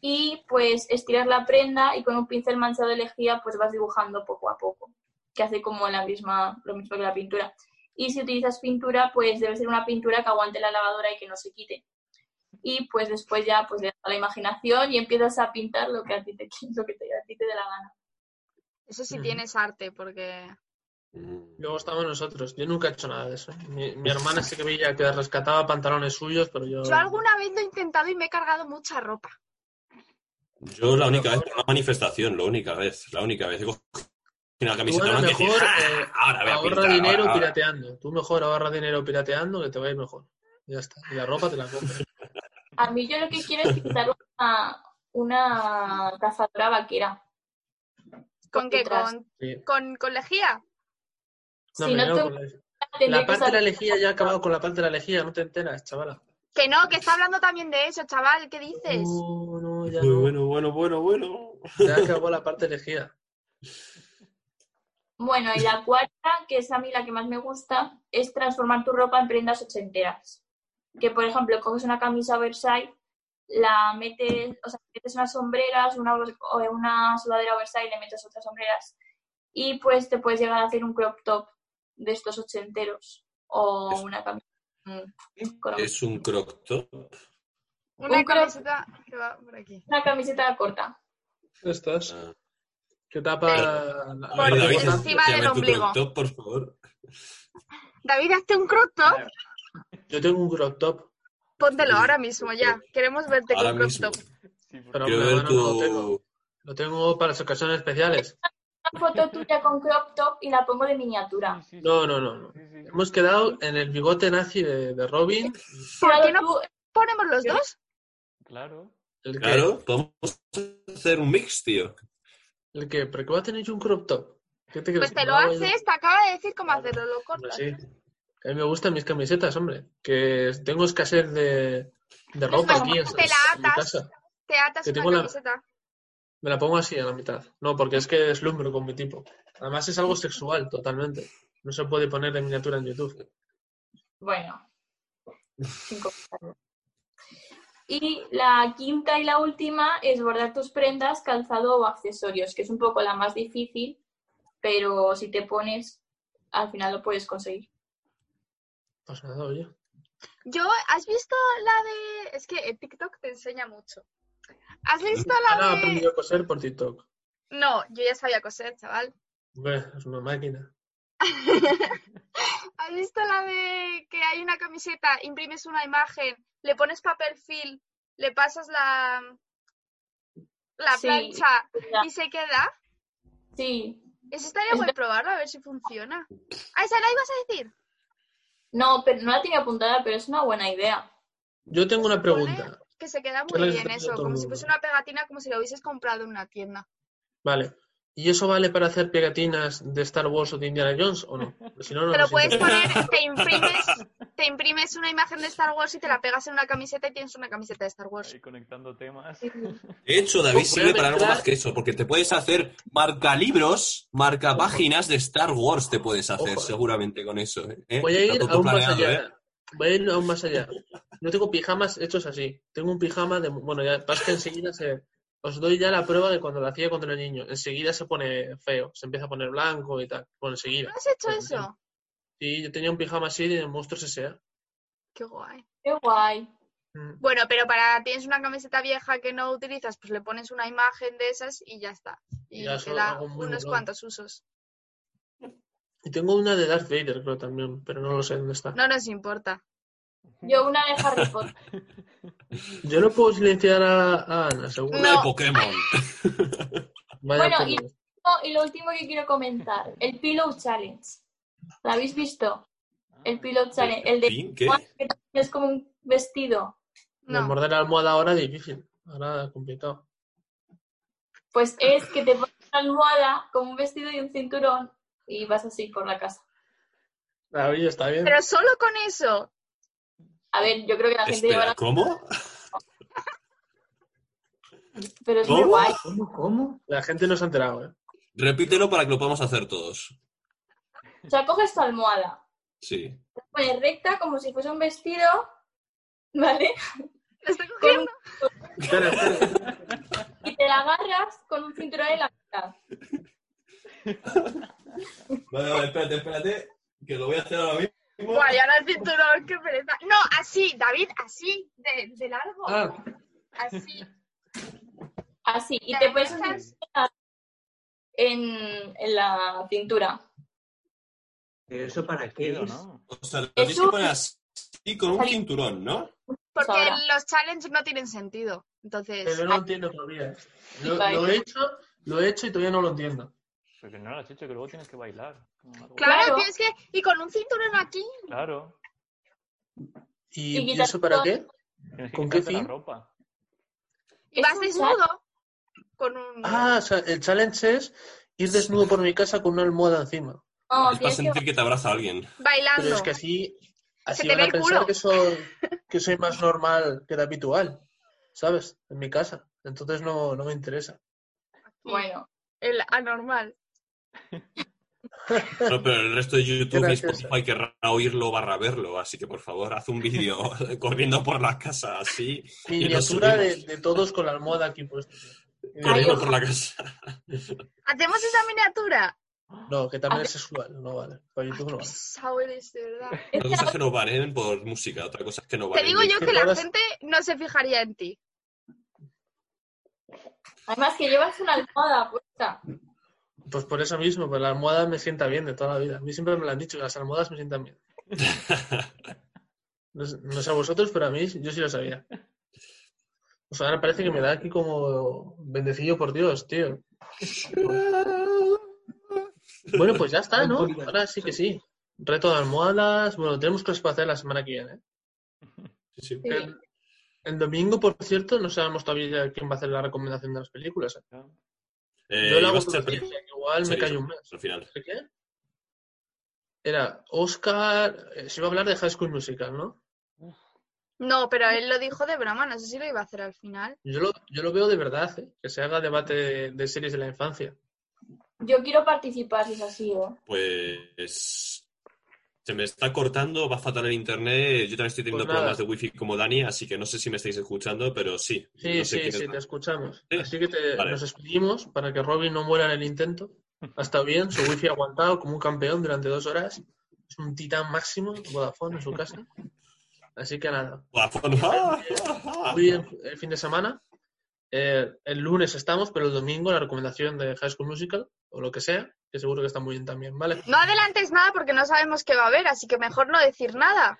y pues estirar la prenda y con un pincel manchado de lejía pues vas dibujando poco a poco, que hace como la misma, lo mismo que la pintura. Y si utilizas pintura, pues debe ser una pintura que aguante la lavadora y que no se quite. Y pues después ya pues le das a la imaginación y empiezas a pintar lo que a ti te, lo que te, a ti te dé la gana.
Eso sí
Ujú.
tienes arte, porque...
Mm.
Luego estamos nosotros. Yo nunca he hecho nada de eso. Mi, mi hermana sí que veía que rescataba pantalones suyos, pero yo.
Yo alguna vez lo he intentado y me he cargado mucha ropa.
Yo la única vez, una manifestación, la única vez, la única vez. Digo, una
Tú
camiseta
bueno, mejor
"Ah,
eh,
ahora voy a
ahorra
pintar,
dinero
ahora, ahora".
pirateando. Tú mejor ahorra dinero pirateando que te va a ir mejor. Ya está. Y la ropa te la compras.
A mí yo lo que quiero es pintar una, una cazadora vaquera.
¿Con qué? ¿Con,
Sí.
con, con lejía?
No,
Si
me
no
veo
te
con la, parte de la lejía ya ha acabado con la parte de la lejía, no te enteras, chavala.
Que no, que está hablando también de eso, chaval. ¿Qué dices?
No, no, ya
Muy
no.
bueno, bueno, bueno, bueno.
Ya acabó la parte de lejía.
Bueno, y la cuarta, que es a mí la que más me gusta, es transformar tu ropa en prendas ochenteras. Que, por ejemplo, coges una camisa oversize, la metes, o sea, metes unas sombreras, una, o una sudadera oversize, le metes otras sombreras, y pues te puedes llegar a hacer un crop top de estos ochenteros. O una camisa. mm,
Es un croc top.
Una
Un crop-
camiseta que va por aquí.
Una camiseta corta.
Estas.
Ah.
Que tapa la, la
A
Por
ver, David,
importante.
encima del
tu
ombligo.
crop top, por favor.
David, hazte un crop top.
Yo tengo un crop top,
Póntelo ahora mismo ya. Queremos verte
Ahora
con crop
mismo.
top.
Sí,
pero
Quiero
mi
ver
hermano no lo tengo.
tu,
Lo tengo para las ocasiones especiales.
Una foto tuya con crop top y la pongo de miniatura.
Sí, sí,
No, no, no. no.
sí, sí.
Hemos quedado en el bigote nazi de, de Robin.
¿Por qué no ponemos los dos?
Claro.
El
Claro, podemos hacer un mix, tío.
El que, ¿pero qué va a tener yo un crop top? ¿Qué te crees?
Pues te lo
no hago yo?
haces, te acaba de decir cómo
Claro.
hacerlo, lo cortas.
sí. A mí me gustan mis camisetas, hombre. Que tengo escasez de, de ropa aquí en,
Te la
en mi
atas.
casa.
Te atas
Que
una
tengo la-
camiseta.
Me la pongo así a la mitad. No, porque es que deslumbro con mi tipo. Además es algo sexual, totalmente. No se puede poner de miniatura en YouTube.
Bueno. comentarios. Y la quinta y la última es bordar tus prendas, calzado o accesorios, que es un poco la más difícil, pero si te pones, al final lo puedes conseguir.
Pues nada, oye.
Yo, ¿has visto la de...? Es que en TikTok te enseña mucho. ¿Has visto la
Ana
de...?
aprendido a coser por TikTok.
No, yo ya sabía coser, chaval.
Hombre, es una máquina.
¿Has visto la de que hay una camiseta, imprimes una imagen, le pones papel film, le pasas la, la
Sí.
plancha y se queda?
Sí.
Eso estaría
Es ver-
probarlo, a ver si funciona. Ah, ¿esa la ibas a decir?
No, pero no la tenía apuntada, pero es una buena idea.
Yo tengo una pregunta.
Que se queda
¿Qué
muy bien
a
eso, como si fuese una pegatina, como si lo hubieses comprado en una tienda.
Vale. ¿Y eso vale para hacer pegatinas de Star Wars o de Indiana Jones o no? Si no, no
Te lo
nos
puedes
interesa.
poner, te imprimes, te imprimes una imagen de Star Wars y te la pegas en una camiseta y tienes una camiseta de Star Wars.
Ahí conectando temas.
De hecho, David
a
sirve para algo más que eso, porque te puedes hacer marca libros, marca páginas de Star Wars, te puedes hacer
Ojo.
seguramente con eso. ¿eh?
Voy a ir aún más allá.
¿eh?
Voy a ir aún más allá. No tengo pijamas hechos así. Tengo un pijama de... Bueno, ya pasa que enseguida se... Os doy ya la prueba de cuando lo hacía cuando era niño. Enseguida se pone feo. Se empieza a poner blanco y tal. Bueno, enseguida.
¿No has hecho
Pues,
eso?
Sí, yo tenía un pijama así de Monstruos S.A.
Qué guay.
Qué guay.
Mm.
Bueno, pero para tienes una camiseta vieja que no utilizas, pues le pones una imagen de esas y ya está. Y
Ya,
te da unos cuantos usos.
Y tengo una de Darth Vader, creo también, pero no lo sé dónde está.
No nos importa.
Yo una de Harry Potter.
Yo no puedo silenciar a, a Ana, seguro.
Una
No.
de Pokémon.
Vaya
Bueno, y- lo último que quiero comentar, el Pillow Challenge. ¿Lo habéis visto? El Pillow Challenge, el de.
¿Qué?
que es como un vestido.
De
No.
morder la almohada ahora difícil. Ahora complicado.
Pues es que te pones una almohada con un vestido y un cinturón y vas así por la casa.
David, está bien.
Pero solo con eso.
A ver, yo creo que la gente
Espera,
llevará,
¿cómo?
pero es muy
¿Cómo?
guay.
¿Cómo? ¿Cómo?
La gente no se ha enterado, ¿eh?
Repítelo para que lo podamos hacer todos.
O sea, coges tu almohada,
Sí.
te pones recta como si fuese un vestido, ¿vale?
Lo estoy cogiendo.
un-
Espera, espera.
y te la agarras con un cinturón en la mitad.
Vale, vale, espérate, espérate, que lo voy a hacer ahora mismo.
Guay, ahora el cinturón, qué pereza. No, así, David, así, de, de largo.
Ah,
Así.
Así, y
Te
te cinturón en, en la cintura.
¿Pero eso para qué es?
¿no?
O sea, lo
Es
tienes que poner así con un cinturón, ¿no?
Porque
Ahora.
los challenges no tienen sentido. Entonces,
pero no lo entiendo todavía. Lo, lo he hecho, lo he hecho y todavía no lo entiendo.
Porque no lo has hecho, que luego tienes que bailar.
Claro,
Claro.
tienes que. Y con un cinturón aquí.
Claro.
¿Y,
Y
¿y eso para qué?
Tienes que
¿Con qué
quitarte la
fin?
ropa.
Y vas desnudo. Con un.
Ah, o sea, el challenge es ir desnudo por mi casa con una almohada encima.
No,
es para
tienes que
sentir que te abraza alguien.
bailando.
Pero es que así, así van a pensar que soy, que soy más normal que de habitual, ¿sabes? En mi casa. Entonces no, no me interesa.
Bueno,
El anormal.
No, pero el resto de YouTube y. Spotify querrá oírlo barra verlo, así que por favor, haz un vídeo corriendo por la casa así,
Miniatura de, todos con la almohada aquí puesta.
corriendo por la casa.
¿Hacemos esa miniatura?
No, que también es sexual, no vale. Para YouTube no vale.
Pesado eres, de verdad.
Una cosa es que no valen por música, otra cosa es que no
Te
valen.
digo yo
que
la gente no se fijaría en ti.
además que llevas una almohada puesta.
Pues por eso mismo, pues la almohada me sienta bien de toda la vida. A mí siempre me lo han dicho, que las almohadas me sientan bien. No, sé- no sé a vosotros, pero a mí yo sí lo sabía. Pues ahora parece que me da aquí como bendecido por Dios, tío. Bueno, pues ya está, ¿no? Ahora sí que sí. Reto de almohadas. Bueno, tenemos cosas para hacer la semana que viene. ¿eh?
Sí, sí.
Sí.
El, el domingo, por cierto, no sabemos todavía quién va a hacer la recomendación de las películas. ¿eh?
Eh,
Yo lo hago igual me callo un mes.
Al final.
¿De qué? Era Oscar. eh, Se iba a hablar de High School Musical, ¿no?
No, pero él lo dijo de broma, no sé si lo iba a hacer al final.
Yo lo, yo lo veo de verdad, ¿eh? que se haga debate de, de series de la infancia.
Yo quiero participar si es así, ¿eh?
Pues se me está cortando, va fatal el internet. Yo también estoy teniendo
Pues
problemas de wifi como Dani, así que no sé si me estáis escuchando, pero sí.
Sí,
No sé
sí, sí,
es-
te escuchamos.
Sí.
Así que te-
Vale.
nos despedimos para que Robin no muera en el intento. Ha estado bien, su wifi ha aguantado como un campeón durante dos horas. Es un titán máximo, Vodafone en su casa. Así que nada,
Vodafone.
muy bien el fin de semana. Eh, el lunes estamos, pero el domingo la recomendación de High School Musical, o lo que sea, que seguro que está muy bien también, ¿vale?
No adelantes nada porque no sabemos qué va a haber, así que mejor no decir nada.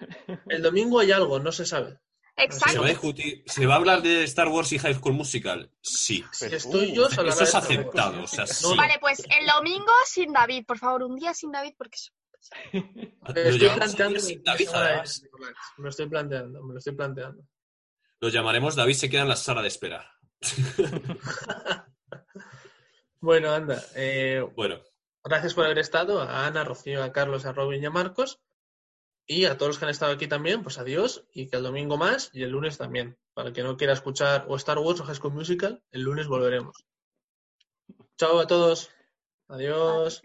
El domingo hay algo, no se sabe.
¿Se va, a
Exacto.
discutir- ¿Se va a hablar de Star Wars y High School Musical? Sí.
Pero,
estoy
uh,
yo,
Eso es aceptado, o sea, sí.
No,
Vale, pues el domingo sin David, por favor, un día sin David porque es-
Me
Lo
estoy planteando
David.
Me lo estoy planteando, me lo estoy planteando.
Lo llamaremos David se queda en la sala de espera.
Bueno, anda. eh,
Bueno,
gracias por haber estado. A Ana, a Rocío, a Carlos, a Robin y a Marcos. Y a todos los que han estado aquí también, pues adiós. Y que el domingo más y el lunes también. Para el que no quiera escuchar o Star Wars o High School Musical, el lunes volveremos. Chao a todos. Adiós.